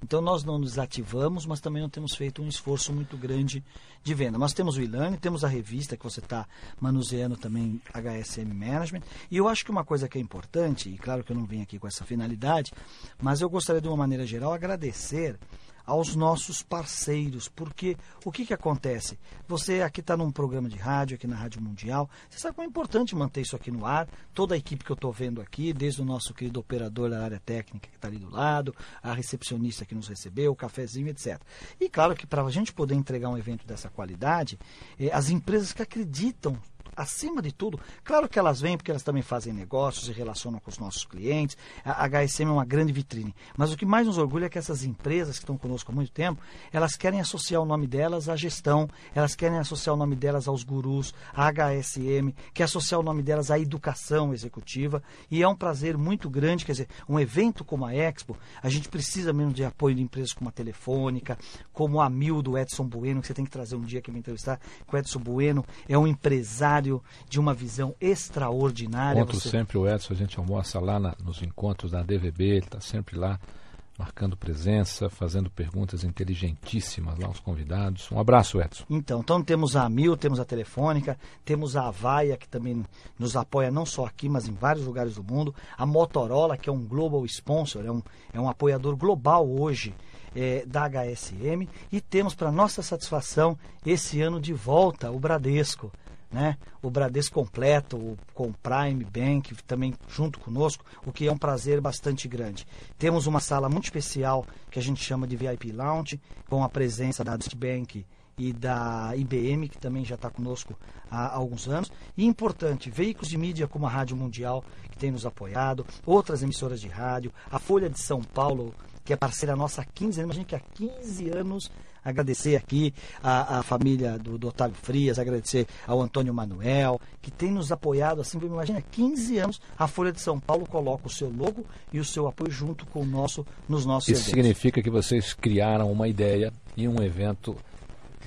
Speaker 3: Então nós não nos ativamos, mas também não temos feito um esforço muito grande de venda. Nós temos o e-learning, temos a revista que você está manuseando também, HSM Management. E eu acho que uma coisa que é importante, e claro que eu não vim aqui com essa finalidade, mas eu gostaria de uma maneira geral agradecer aos nossos parceiros, porque o que, que acontece? Você aqui está num programa de rádio, aqui na Rádio Mundial, você sabe como é importante manter isso aqui no ar, toda a equipe que eu estou vendo aqui, desde o nosso querido operador da área técnica que está ali do lado, a recepcionista que nos recebeu, o cafezinho, etc. E claro que para a gente poder entregar um evento dessa qualidade, eh, as empresas que acreditam acima de tudo, claro que elas vêm porque elas também fazem negócios e relacionam com os nossos clientes. A HSM é uma grande vitrine. Mas o que mais nos orgulha é que essas empresas que estão conosco há muito tempo, elas querem associar o nome delas à gestão, elas querem associar o nome delas aos gurus, à HSM, quer associar o nome delas à educação executiva. E é um prazer muito grande, quer dizer, um evento como a Expo, a gente precisa mesmo de apoio de empresas como a Telefônica, como a Mil do Edson Bueno, que você tem que trazer um dia que me entrevistar, que o Edson Bueno é um empresário de uma visão extraordinária.
Speaker 2: Encontro
Speaker 3: Você-
Speaker 2: sempre o Edson, a gente almoça lá na- nos encontros da DVB, ele está sempre lá marcando presença, fazendo perguntas inteligentíssimas lá aos convidados. Um abraço, Edson.
Speaker 3: Então, então temos a Mil, temos a Telefônica, temos a Avaia, que também nos apoia não só aqui, mas em vários lugares do mundo. A Motorola, que é um global sponsor, é um, é um apoiador global hoje eh, da HSM. E temos, para nossa satisfação, esse ano de volta o Bradesco. Né? O Bradesco completo, o, com o Prime Bank também junto conosco, o que é um prazer bastante grande. Temos uma sala muito especial que a gente chama de VIP Lounge, com a presença da Bank e da IBM, que também já está conosco há alguns anos. E importante, veículos de mídia como a Rádio Mundial, que tem nos apoiado, outras emissoras de rádio, a Folha de São Paulo, que é parceira nossa há 15 anos, imagina que há 15 anos agradecer aqui a, a família do, do Otávio Frias, agradecer ao Antônio Manuel, que tem nos apoiado assim, imagina, 15 anos a Folha de São Paulo coloca o seu logo e o seu apoio junto com o nosso, nos nossos
Speaker 2: Isso
Speaker 3: eventos.
Speaker 2: significa que vocês criaram uma ideia e um evento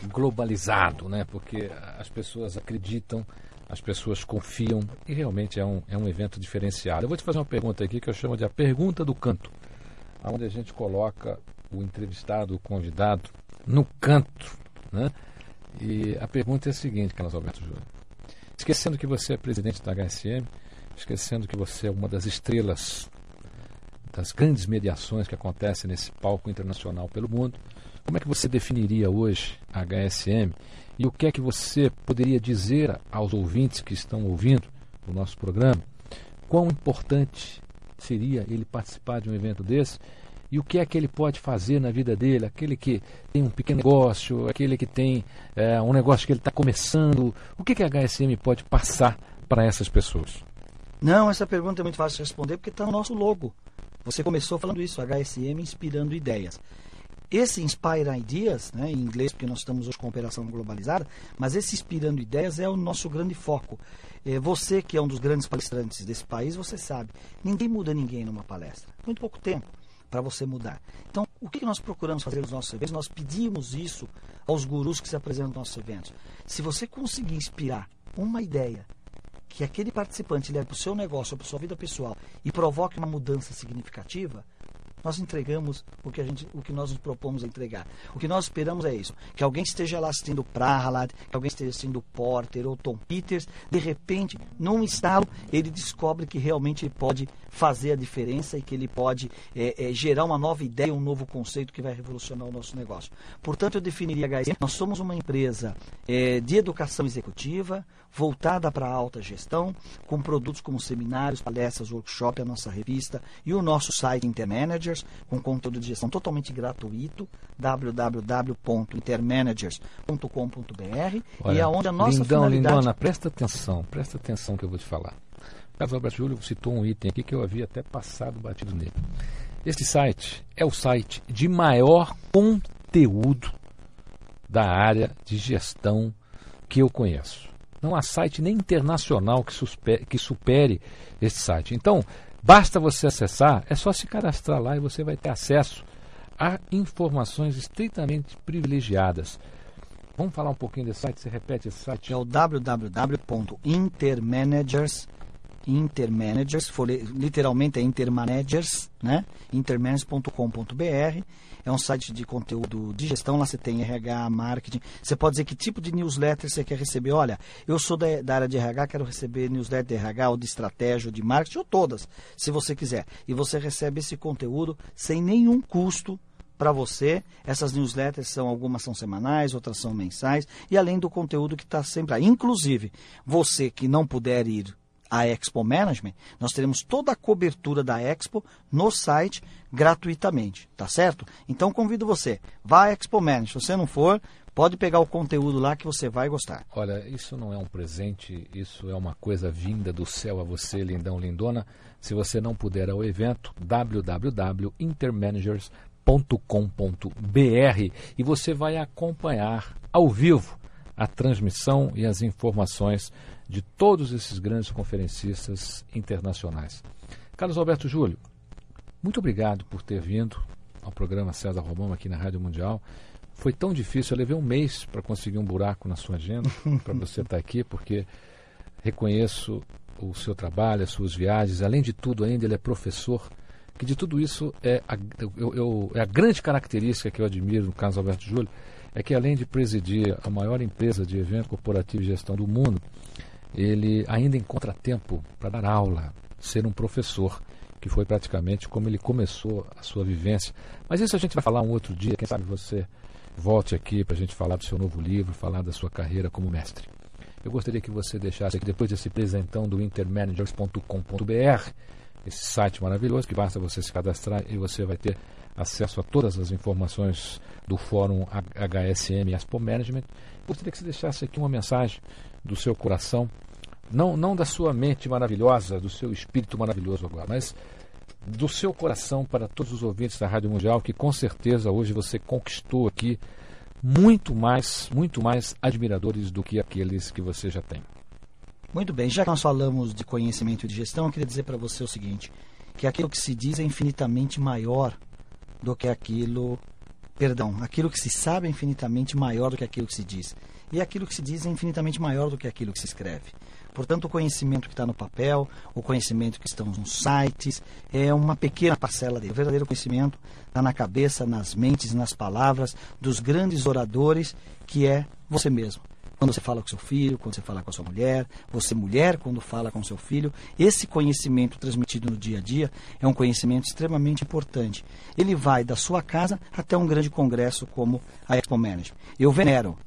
Speaker 2: globalizado, né? Porque as pessoas acreditam, as pessoas confiam e realmente é um, é um evento diferenciado. Eu vou te fazer uma pergunta aqui que eu chamo de a pergunta do canto, onde a gente coloca o entrevistado, o convidado, no canto, né? E a pergunta é a seguinte, Carlos Alberto Júnior. Esquecendo que você é presidente da HSM, esquecendo que você é uma das estrelas das grandes mediações que acontecem nesse palco internacional pelo mundo, como é que você definiria hoje a HSM e o que é que você poderia dizer aos ouvintes que estão ouvindo o nosso programa? Quão importante seria ele participar de um evento desse e o que é que ele pode fazer na vida dele? Aquele que tem um pequeno negócio, aquele que tem é, um negócio que ele está começando, o que, que a HSM pode passar para essas pessoas?
Speaker 3: Não, essa pergunta é muito fácil de responder porque está no nosso logo. Você começou falando isso, HSM inspirando ideias. Esse Inspire Ideas, né, em inglês, porque nós estamos hoje com operação globalizada, mas esse Inspirando Ideias é o nosso grande foco. É, você, que é um dos grandes palestrantes desse país, você sabe, ninguém muda ninguém numa palestra. Muito pouco tempo para você mudar. Então, o que nós procuramos fazer nos nossos eventos? Nós pedimos isso aos gurus que se apresentam nos nossos eventos. Se você conseguir inspirar uma ideia que aquele participante leve para o seu negócio, para a sua vida pessoal e provoque uma mudança significativa, nós entregamos o que, a gente, o que nós nos propomos a entregar. O que nós esperamos é isso: que alguém esteja lá assistindo Prahalad, que alguém esteja assistindo Porter ou Tom Peters, de repente, num estalo, ele descobre que realmente ele pode fazer a diferença e que ele pode é, é, gerar uma nova ideia, um novo conceito que vai revolucionar o nosso negócio. Portanto, eu definiria a HSM, nós somos uma empresa é, de educação executiva, voltada para a alta gestão, com produtos como seminários, palestras, workshop, a nossa revista e o nosso site Com conteúdo de gestão totalmente gratuito, www.intermanagers.com.br e aonde a nossa
Speaker 2: Lindão,
Speaker 3: finalidade...
Speaker 2: Lindona, presta atenção, presta atenção que eu vou te falar. Carlos Alberto Júlio citou um item aqui que eu havia até passado batido nele. Este site é o site de maior conteúdo da área de gestão que eu conheço. Não há site nem internacional que, supere, que supere este site. Então, basta você acessar, é só se cadastrar lá e você vai ter acesso a informações estritamente privilegiadas. Vamos falar um pouquinho desse site? Você repete esse site?
Speaker 3: É o www.intermanagers Intermanagers, literalmente é Intermanagers, né? intermanagers.com.br. É um site de conteúdo de gestão, lá você tem RH, marketing. Você pode dizer que tipo de newsletter você quer receber. Olha, eu sou da, da área de RH, quero receber newsletter de RH, ou de estratégia, ou de marketing, ou todas, se você quiser. E você recebe esse conteúdo sem nenhum custo para você. Essas newsletters são algumas são semanais, outras são mensais, e além do conteúdo que está sempre lá. Inclusive, você que não puder ir à Expo Management, nós teremos toda a cobertura da Expo no site gratuitamente, tá certo? Então convido você, vá à Expo Management. Se você não for, pode pegar o conteúdo lá que você vai gostar.
Speaker 2: Olha, isso não é um presente, isso é uma coisa vinda do céu a você, lindão, lindona. Se você não puder ao evento, www.intermanagers.com.br e você vai acompanhar ao vivo a transmissão e as informações de todos esses grandes conferencistas internacionais. Carlos Alberto Júlio, muito obrigado por ter vindo ao programa César Romão aqui na Rádio Mundial. Foi tão difícil, eu levei um mês para conseguir um buraco na sua agenda, para você estar aqui, porque reconheço o seu trabalho, as suas viagens, além de tudo, ainda ele é professor, que de tudo isso é a, eu, eu, é a grande característica que eu admiro no Carlos Alberto Júlio, é que além de presidir a maior empresa de evento corporativo e gestão do mundo, ele ainda encontra tempo para dar aula, ser um professor, que foi praticamente como ele começou a sua vivência. Mas isso a gente vai falar um outro dia, quem sabe você volte aqui para a gente falar do seu novo livro, falar da sua carreira como mestre. Eu gostaria que você deixasse aqui, depois desse presentão do intermanagers.com.br, esse site maravilhoso que basta você se cadastrar e você vai ter acesso a todas as informações do Fórum HSM Expo Management. Gostaria que você deixasse aqui uma mensagem do seu coração, não, não da sua mente maravilhosa, do seu espírito maravilhoso agora, mas do seu coração para todos os ouvintes da Rádio Mundial, que com certeza hoje você conquistou aqui muito mais, muito mais admiradores do que aqueles que você já tem.
Speaker 3: Muito bem, já que nós falamos de conhecimento e de gestão, eu queria dizer para você o seguinte, que aquilo que se diz é infinitamente maior do que aquilo, perdão, aquilo que se sabe é infinitamente maior do que aquilo que se diz. E aquilo que se diz é infinitamente maior do que aquilo que se escreve. Portanto, o conhecimento que está no papel, o conhecimento que estão nos sites, é uma pequena parcela dele. O verdadeiro conhecimento está na cabeça, nas mentes, nas palavras dos grandes oradores, que é você mesmo. Quando você fala com seu filho, quando você fala com a sua mulher, você mulher quando fala com seu filho, esse conhecimento transmitido no dia a dia é um conhecimento extremamente importante. Ele vai da sua casa até um grande congresso como a Expo Management. Eu venero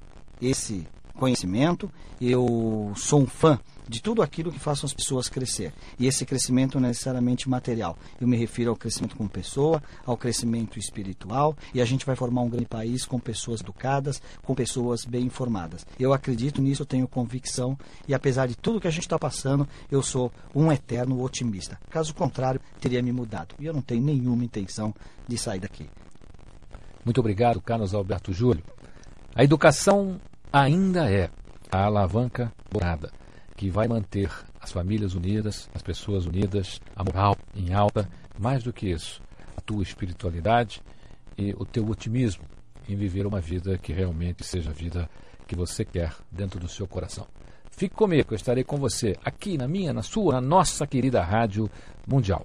Speaker 3: esse conhecimento, eu sou um fã de tudo aquilo que faça as pessoas crescer. E esse crescimento não é necessariamente material. Eu me refiro ao crescimento como pessoa, ao crescimento espiritual, e a gente vai formar um grande país com pessoas educadas, com pessoas bem informadas. Eu acredito nisso, eu tenho convicção, e apesar de tudo que a gente está passando, eu sou um eterno otimista. Caso contrário, teria me mudado. E eu não tenho nenhuma intenção de sair daqui.
Speaker 2: Muito obrigado, Carlos Alberto Júlio. A educação ainda é a alavanca dourada que vai manter as famílias unidas, as pessoas unidas, a moral em alta, mais do que isso, a tua espiritualidade e o teu otimismo em viver uma vida que realmente seja a vida que você quer dentro do seu coração. Fique comigo, eu estarei com você aqui na minha, na sua, na nossa querida Rádio Mundial.